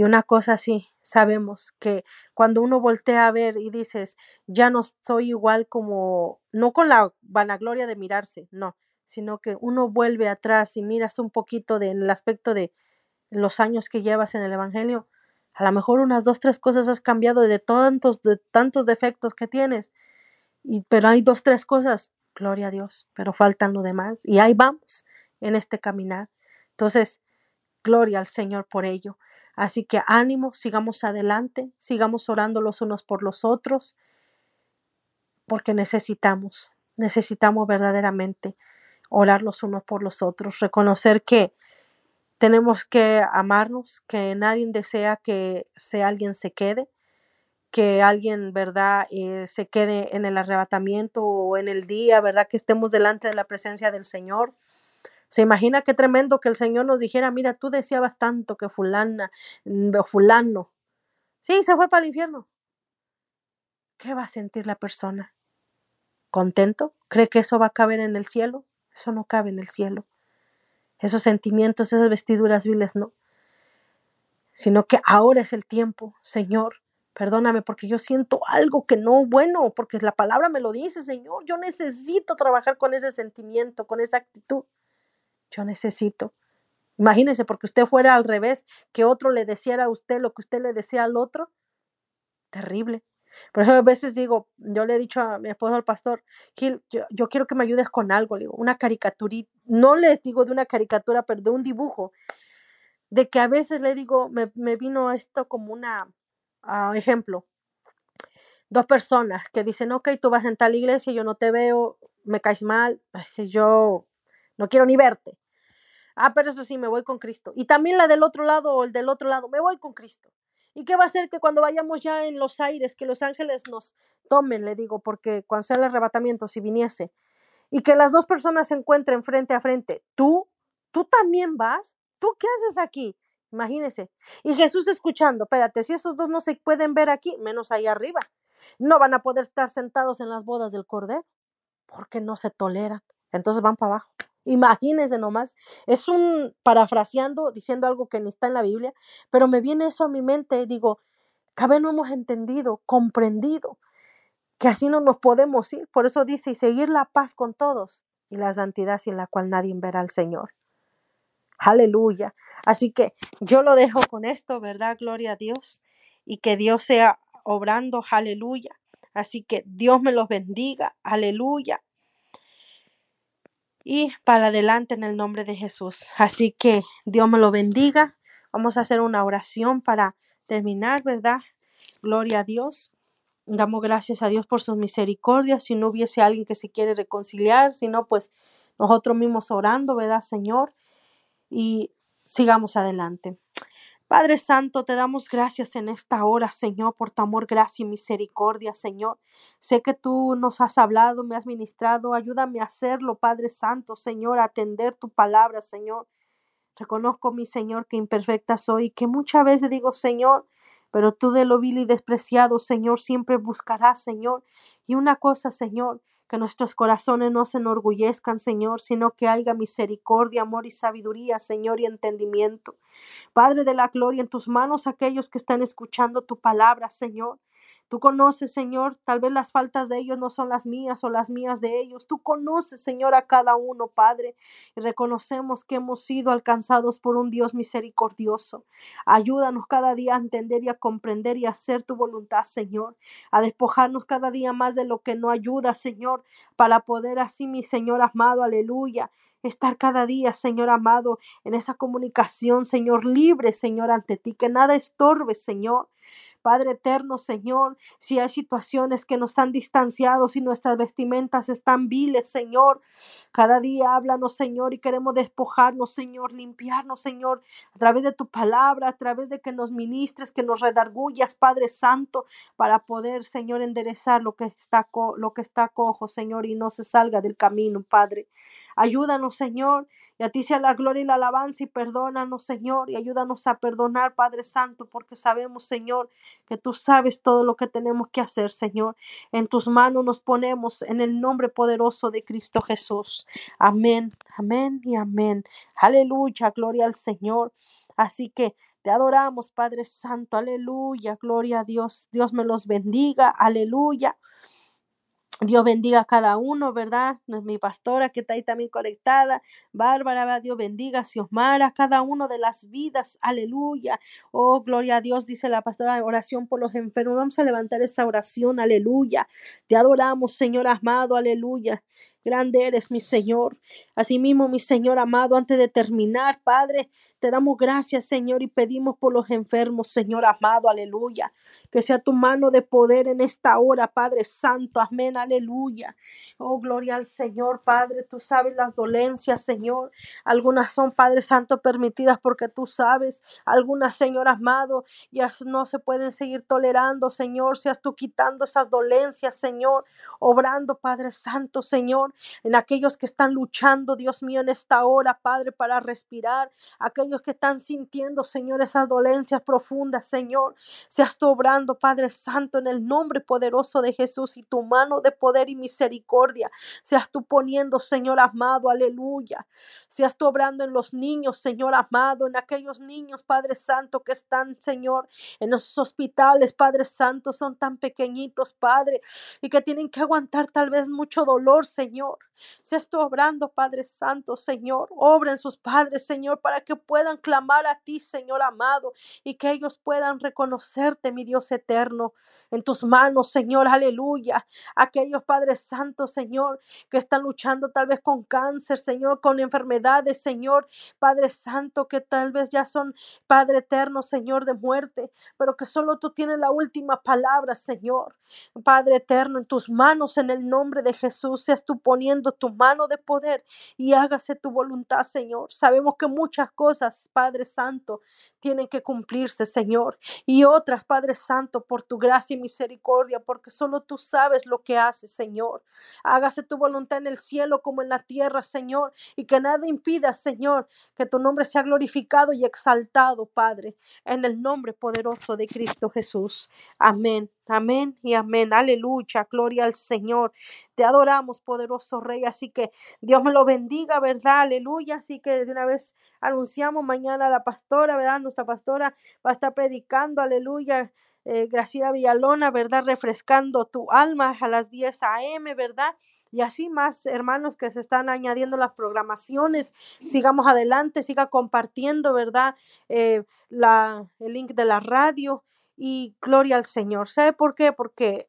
Y una cosa sí, sabemos que cuando uno voltea a ver y dices, ya no soy igual como, no con la vanagloria de mirarse, no, sino que uno vuelve atrás y miras un poquito de, en el aspecto de los años que llevas en el Evangelio, a lo mejor unas dos, tres cosas has cambiado de tantos, de tantos defectos que tienes y, pero hay dos, tres cosas, gloria a Dios, pero faltan lo demás. Y ahí vamos en este caminar. Entonces, gloria al Señor por ello. Así que ánimo, sigamos adelante, sigamos orando los unos por los otros, porque necesitamos, necesitamos verdaderamente orar los unos por los otros, reconocer que tenemos que amarnos, que nadie desea que sea alguien se quede, que alguien, ¿verdad?, eh, se quede en el arrebatamiento o en el día, ¿verdad?, que estemos delante de la presencia del Señor. Se imagina qué tremendo que el Señor nos dijera, mira, tú deseabas tanto que fulana mm, o fulano. Sí, se fue para el infierno. ¿Qué va a sentir la persona? ¿Contento? ¿Cree que eso va a caber en el cielo? Eso no cabe en el cielo. Esos sentimientos, esas vestiduras viles, no. Sino que ahora es el tiempo, Señor, Perdóname porque yo siento algo que no bueno, porque la palabra me lo dice, Señor. Yo necesito trabajar con ese sentimiento, con esa actitud. Yo necesito. Imagínese, porque usted fuera al revés, que otro le deseara a usted lo que usted le decía al otro. Terrible. Por eso a veces digo, yo le he dicho a mi esposo, al pastor, Gil, yo, quiero que me ayudes con algo, le digo, una caricatura. No le digo de una caricatura, pero de un dibujo. De que a veces le digo, me, vino esto como una, uh, ejemplo, dos personas que dicen, ok, tú vas en tal iglesia, yo no te veo, me caes mal, yo no quiero ni verte. Ah, pero eso sí, me voy con Cristo. Y también la del otro lado o el del otro lado, me voy con Cristo. ¿Y qué va a hacer que cuando vayamos ya en los aires, que los ángeles nos tomen, le digo, porque cuando sea el arrebatamiento, si viniese, y que las dos personas se encuentren frente a frente, tú, tú también vas, ¿tú qué haces aquí? Imagínese. Y Jesús escuchando, espérate, si esos dos no se pueden ver aquí, menos ahí arriba. No van a poder estar sentados en las bodas del Cordero, porque no se toleran. Entonces van para abajo. Imagínense nomás. Es un parafraseando, diciendo algo que ni está en la Biblia, pero me viene eso a mi mente. Digo, cabe no hemos entendido, comprendido, que así no nos podemos ir. Por eso dice, y seguir la paz con todos y la santidad sin la cual nadie verá al Señor. Aleluya. Así que yo lo dejo con esto, ¿verdad? Gloria a Dios. Y que Dios sea obrando, aleluya. Así que Dios me los bendiga, aleluya. Y para adelante en el nombre de Jesús. Así que Dios me lo bendiga. Vamos a hacer una oración para terminar, ¿verdad? Gloria a Dios. Damos gracias a Dios por sus misericordias. Si no hubiese alguien que se quiere reconciliar, si no, pues nosotros mismos orando, ¿verdad, Señor? Y sigamos adelante. Padre Santo, te damos gracias en esta hora, Señor, por tu amor, gracia y misericordia, Señor. Sé que tú nos has hablado, me has ministrado. Ayúdame a hacerlo, Padre Santo, Señor, a atender tu palabra, Señor. Reconozco, mi Señor, que imperfecta soy y que muchas veces digo, Señor, pero tú de lo vil y despreciado, Señor, siempre buscarás, Señor. Y una cosa, Señor, que nuestros corazones no se enorgullezcan, Señor, sino que haya misericordia, amor y sabiduría, Señor, y entendimiento. Padre de la gloria, en tus manos aquellos que están escuchando tu palabra, Señor. Tú conoces, Señor, tal vez las faltas de ellos no son las mías o las mías de ellos. Tú conoces, Señor, a cada uno, Padre, y reconocemos que hemos sido alcanzados por un Dios misericordioso. Ayúdanos cada día a entender y a comprender y a hacer tu voluntad, Señor, a despojarnos cada día más de lo que no ayuda, Señor, para poder así, mi Señor amado, aleluya, estar cada día, Señor amado, en esa comunicación, Señor, libre, Señor, ante ti, que nada estorbe, Señor. Padre eterno, Señor, si hay situaciones que nos han distanciado, si nuestras vestimentas están viles, Señor, cada día háblanos, Señor, y queremos despojarnos, Señor, limpiarnos, Señor, a través de tu palabra, a través de que nos ministres, que nos redargullas, Padre Santo, para poder, Señor, enderezar lo que está, lo que está cojo, Señor, y no se salga del camino, Padre. Ayúdanos, Señor, y a ti sea la gloria y la alabanza y perdónanos, Señor, y ayúdanos a perdonar, Padre Santo, porque sabemos, Señor, que tú sabes todo lo que tenemos que hacer, Señor. En tus manos nos ponemos en el nombre poderoso de Cristo Jesús. Amén, amén y amén. Aleluya, gloria al Señor. Así que te adoramos, Padre Santo. Aleluya, gloria a Dios. Dios me los bendiga. Aleluya. Dios bendiga a cada uno, ¿verdad? Mi pastora que está ahí también conectada. Bárbara, Dios bendiga a Xiomara, cada uno de las vidas. Aleluya. Oh, gloria a Dios, dice la pastora, oración por los enfermos. Vamos a levantar esa oración. Aleluya. Te adoramos, Señor amado. Aleluya. Grande eres, mi Señor. Asimismo, mi Señor amado, antes de terminar, Padre, te damos gracias, Señor, y pedimos por los enfermos, Señor amado, aleluya. Que sea tu mano de poder en esta hora, Padre Santo, amén, aleluya. Oh, gloria al Señor, Padre, tú sabes las dolencias, Señor. Algunas son, Padre Santo, permitidas porque tú sabes. Algunas, Señor amado, ya no se pueden seguir tolerando, Señor. Seas tú quitando esas dolencias, Señor. Obrando, Padre Santo, Señor, en aquellos que están luchando, Dios mío, en esta hora, Padre, para respirar. Aquellos que están sintiendo, Señor, esas dolencias profundas, Señor. Seas tú obrando, Padre Santo, en el nombre poderoso de Jesús y tu mano de poder y misericordia. Seas tú poniendo, Señor amado, aleluya. Seas tú obrando en los niños, Señor amado, en aquellos niños, Padre Santo, que están, Señor, en los hospitales, Padre Santo, son tan pequeñitos, Padre, y que tienen que aguantar tal vez mucho dolor, Señor. Seas tú obrando, Padre Santo, Señor. Obra en sus padres, Señor, para que puedan puedan clamar a ti, Señor amado, y que ellos puedan reconocerte, mi Dios eterno, en tus manos, Señor, aleluya. Aquellos Padres Santos, Señor, que están luchando tal vez con cáncer, Señor, con enfermedades, Señor, Padre Santo, que tal vez ya son, Padre eterno, Señor, de muerte, pero que solo tú tienes la última palabra, Señor. Padre eterno, en tus manos, en el nombre de Jesús, seas tú poniendo tu mano de poder y hágase tu voluntad, Señor. Sabemos que muchas cosas Padre Santo, tienen que cumplirse, Señor. Y otras, Padre Santo, por tu gracia y misericordia, porque solo tú sabes lo que haces, Señor. Hágase tu voluntad en el cielo como en la tierra, Señor, y que nada impida, Señor, que tu nombre sea glorificado y exaltado, Padre, en el nombre poderoso de Cristo Jesús. Amén. Amén y amén. Aleluya. Gloria al Señor. Te adoramos, poderoso Rey. Así que Dios me lo bendiga, ¿verdad? Aleluya. Así que de una vez anunciamos mañana a la pastora, ¿verdad? Nuestra pastora va a estar predicando, aleluya. Eh, Graciela Villalona, ¿verdad? Refrescando tu alma a las 10 a.m., ¿verdad? y así más hermanos que se están añadiendo las programaciones. Sigamos adelante, siga compartiendo, ¿verdad? Eh, la, el link de la radio y gloria al Señor. ¿Sabe por qué? Porque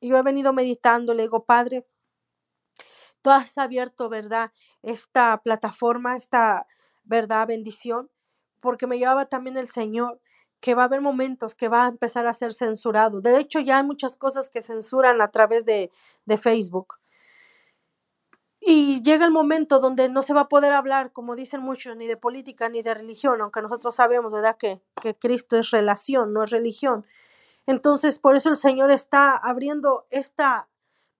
yo he venido meditando, le digo, Padre, tú has abierto, ¿verdad? Esta plataforma, esta, ¿verdad? Bendición, porque me llevaba también el Señor que va a haber momentos que va a empezar a ser censurado. De hecho, ya hay muchas cosas que censuran a través de, de Facebook. Y llega el momento donde no se va a poder hablar, como dicen muchos, ni de política ni de religión, aunque nosotros sabemos, ¿verdad?, que, que Cristo es relación, no es religión. Entonces, por eso el Señor está abriendo esta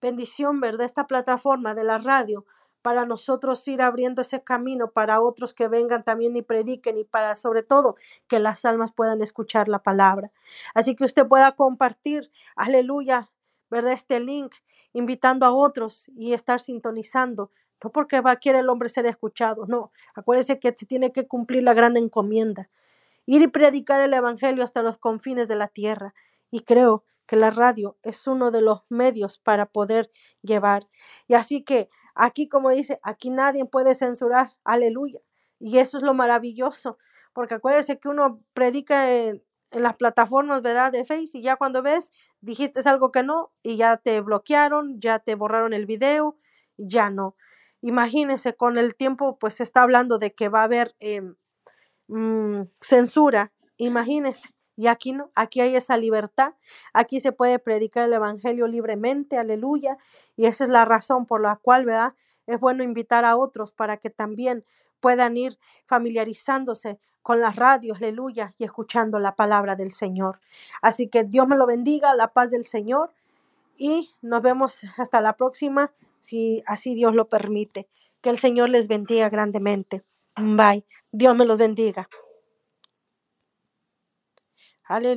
bendición, ¿verdad?, esta plataforma de la radio para nosotros ir abriendo ese camino para otros que vengan también y prediquen y para sobre todo que las almas puedan escuchar la palabra. Así que usted pueda compartir, aleluya, ¿verdad? Este link, invitando a otros y estar sintonizando. No porque va, quiere el hombre ser escuchado, no. Acuérdese que se tiene que cumplir la gran encomienda. Ir y predicar el Evangelio hasta los confines de la tierra. Y creo que la radio es uno de los medios para poder llevar. Y así que aquí, como dice, aquí nadie puede censurar, aleluya. Y eso es lo maravilloso, porque acuérdese que uno predica en, en las plataformas, ¿verdad? De Face y ya cuando ves, dijiste algo que no y ya te bloquearon, ya te borraron el video, ya no. Imagínese, con el tiempo, pues se está hablando de que va a haber eh, mm, censura, imagínese. Y aquí no, aquí hay esa libertad, aquí se puede predicar el Evangelio libremente, aleluya, y esa es la razón por la cual, ¿verdad? Es bueno invitar a otros para que también puedan ir familiarizándose con las radios, aleluya, y escuchando la palabra del Señor. Así que Dios me lo bendiga, la paz del Señor, y nos vemos hasta la próxima, si así Dios lo permite. Que el Señor les bendiga grandemente. Bye. Dios me los bendiga. Aleluya.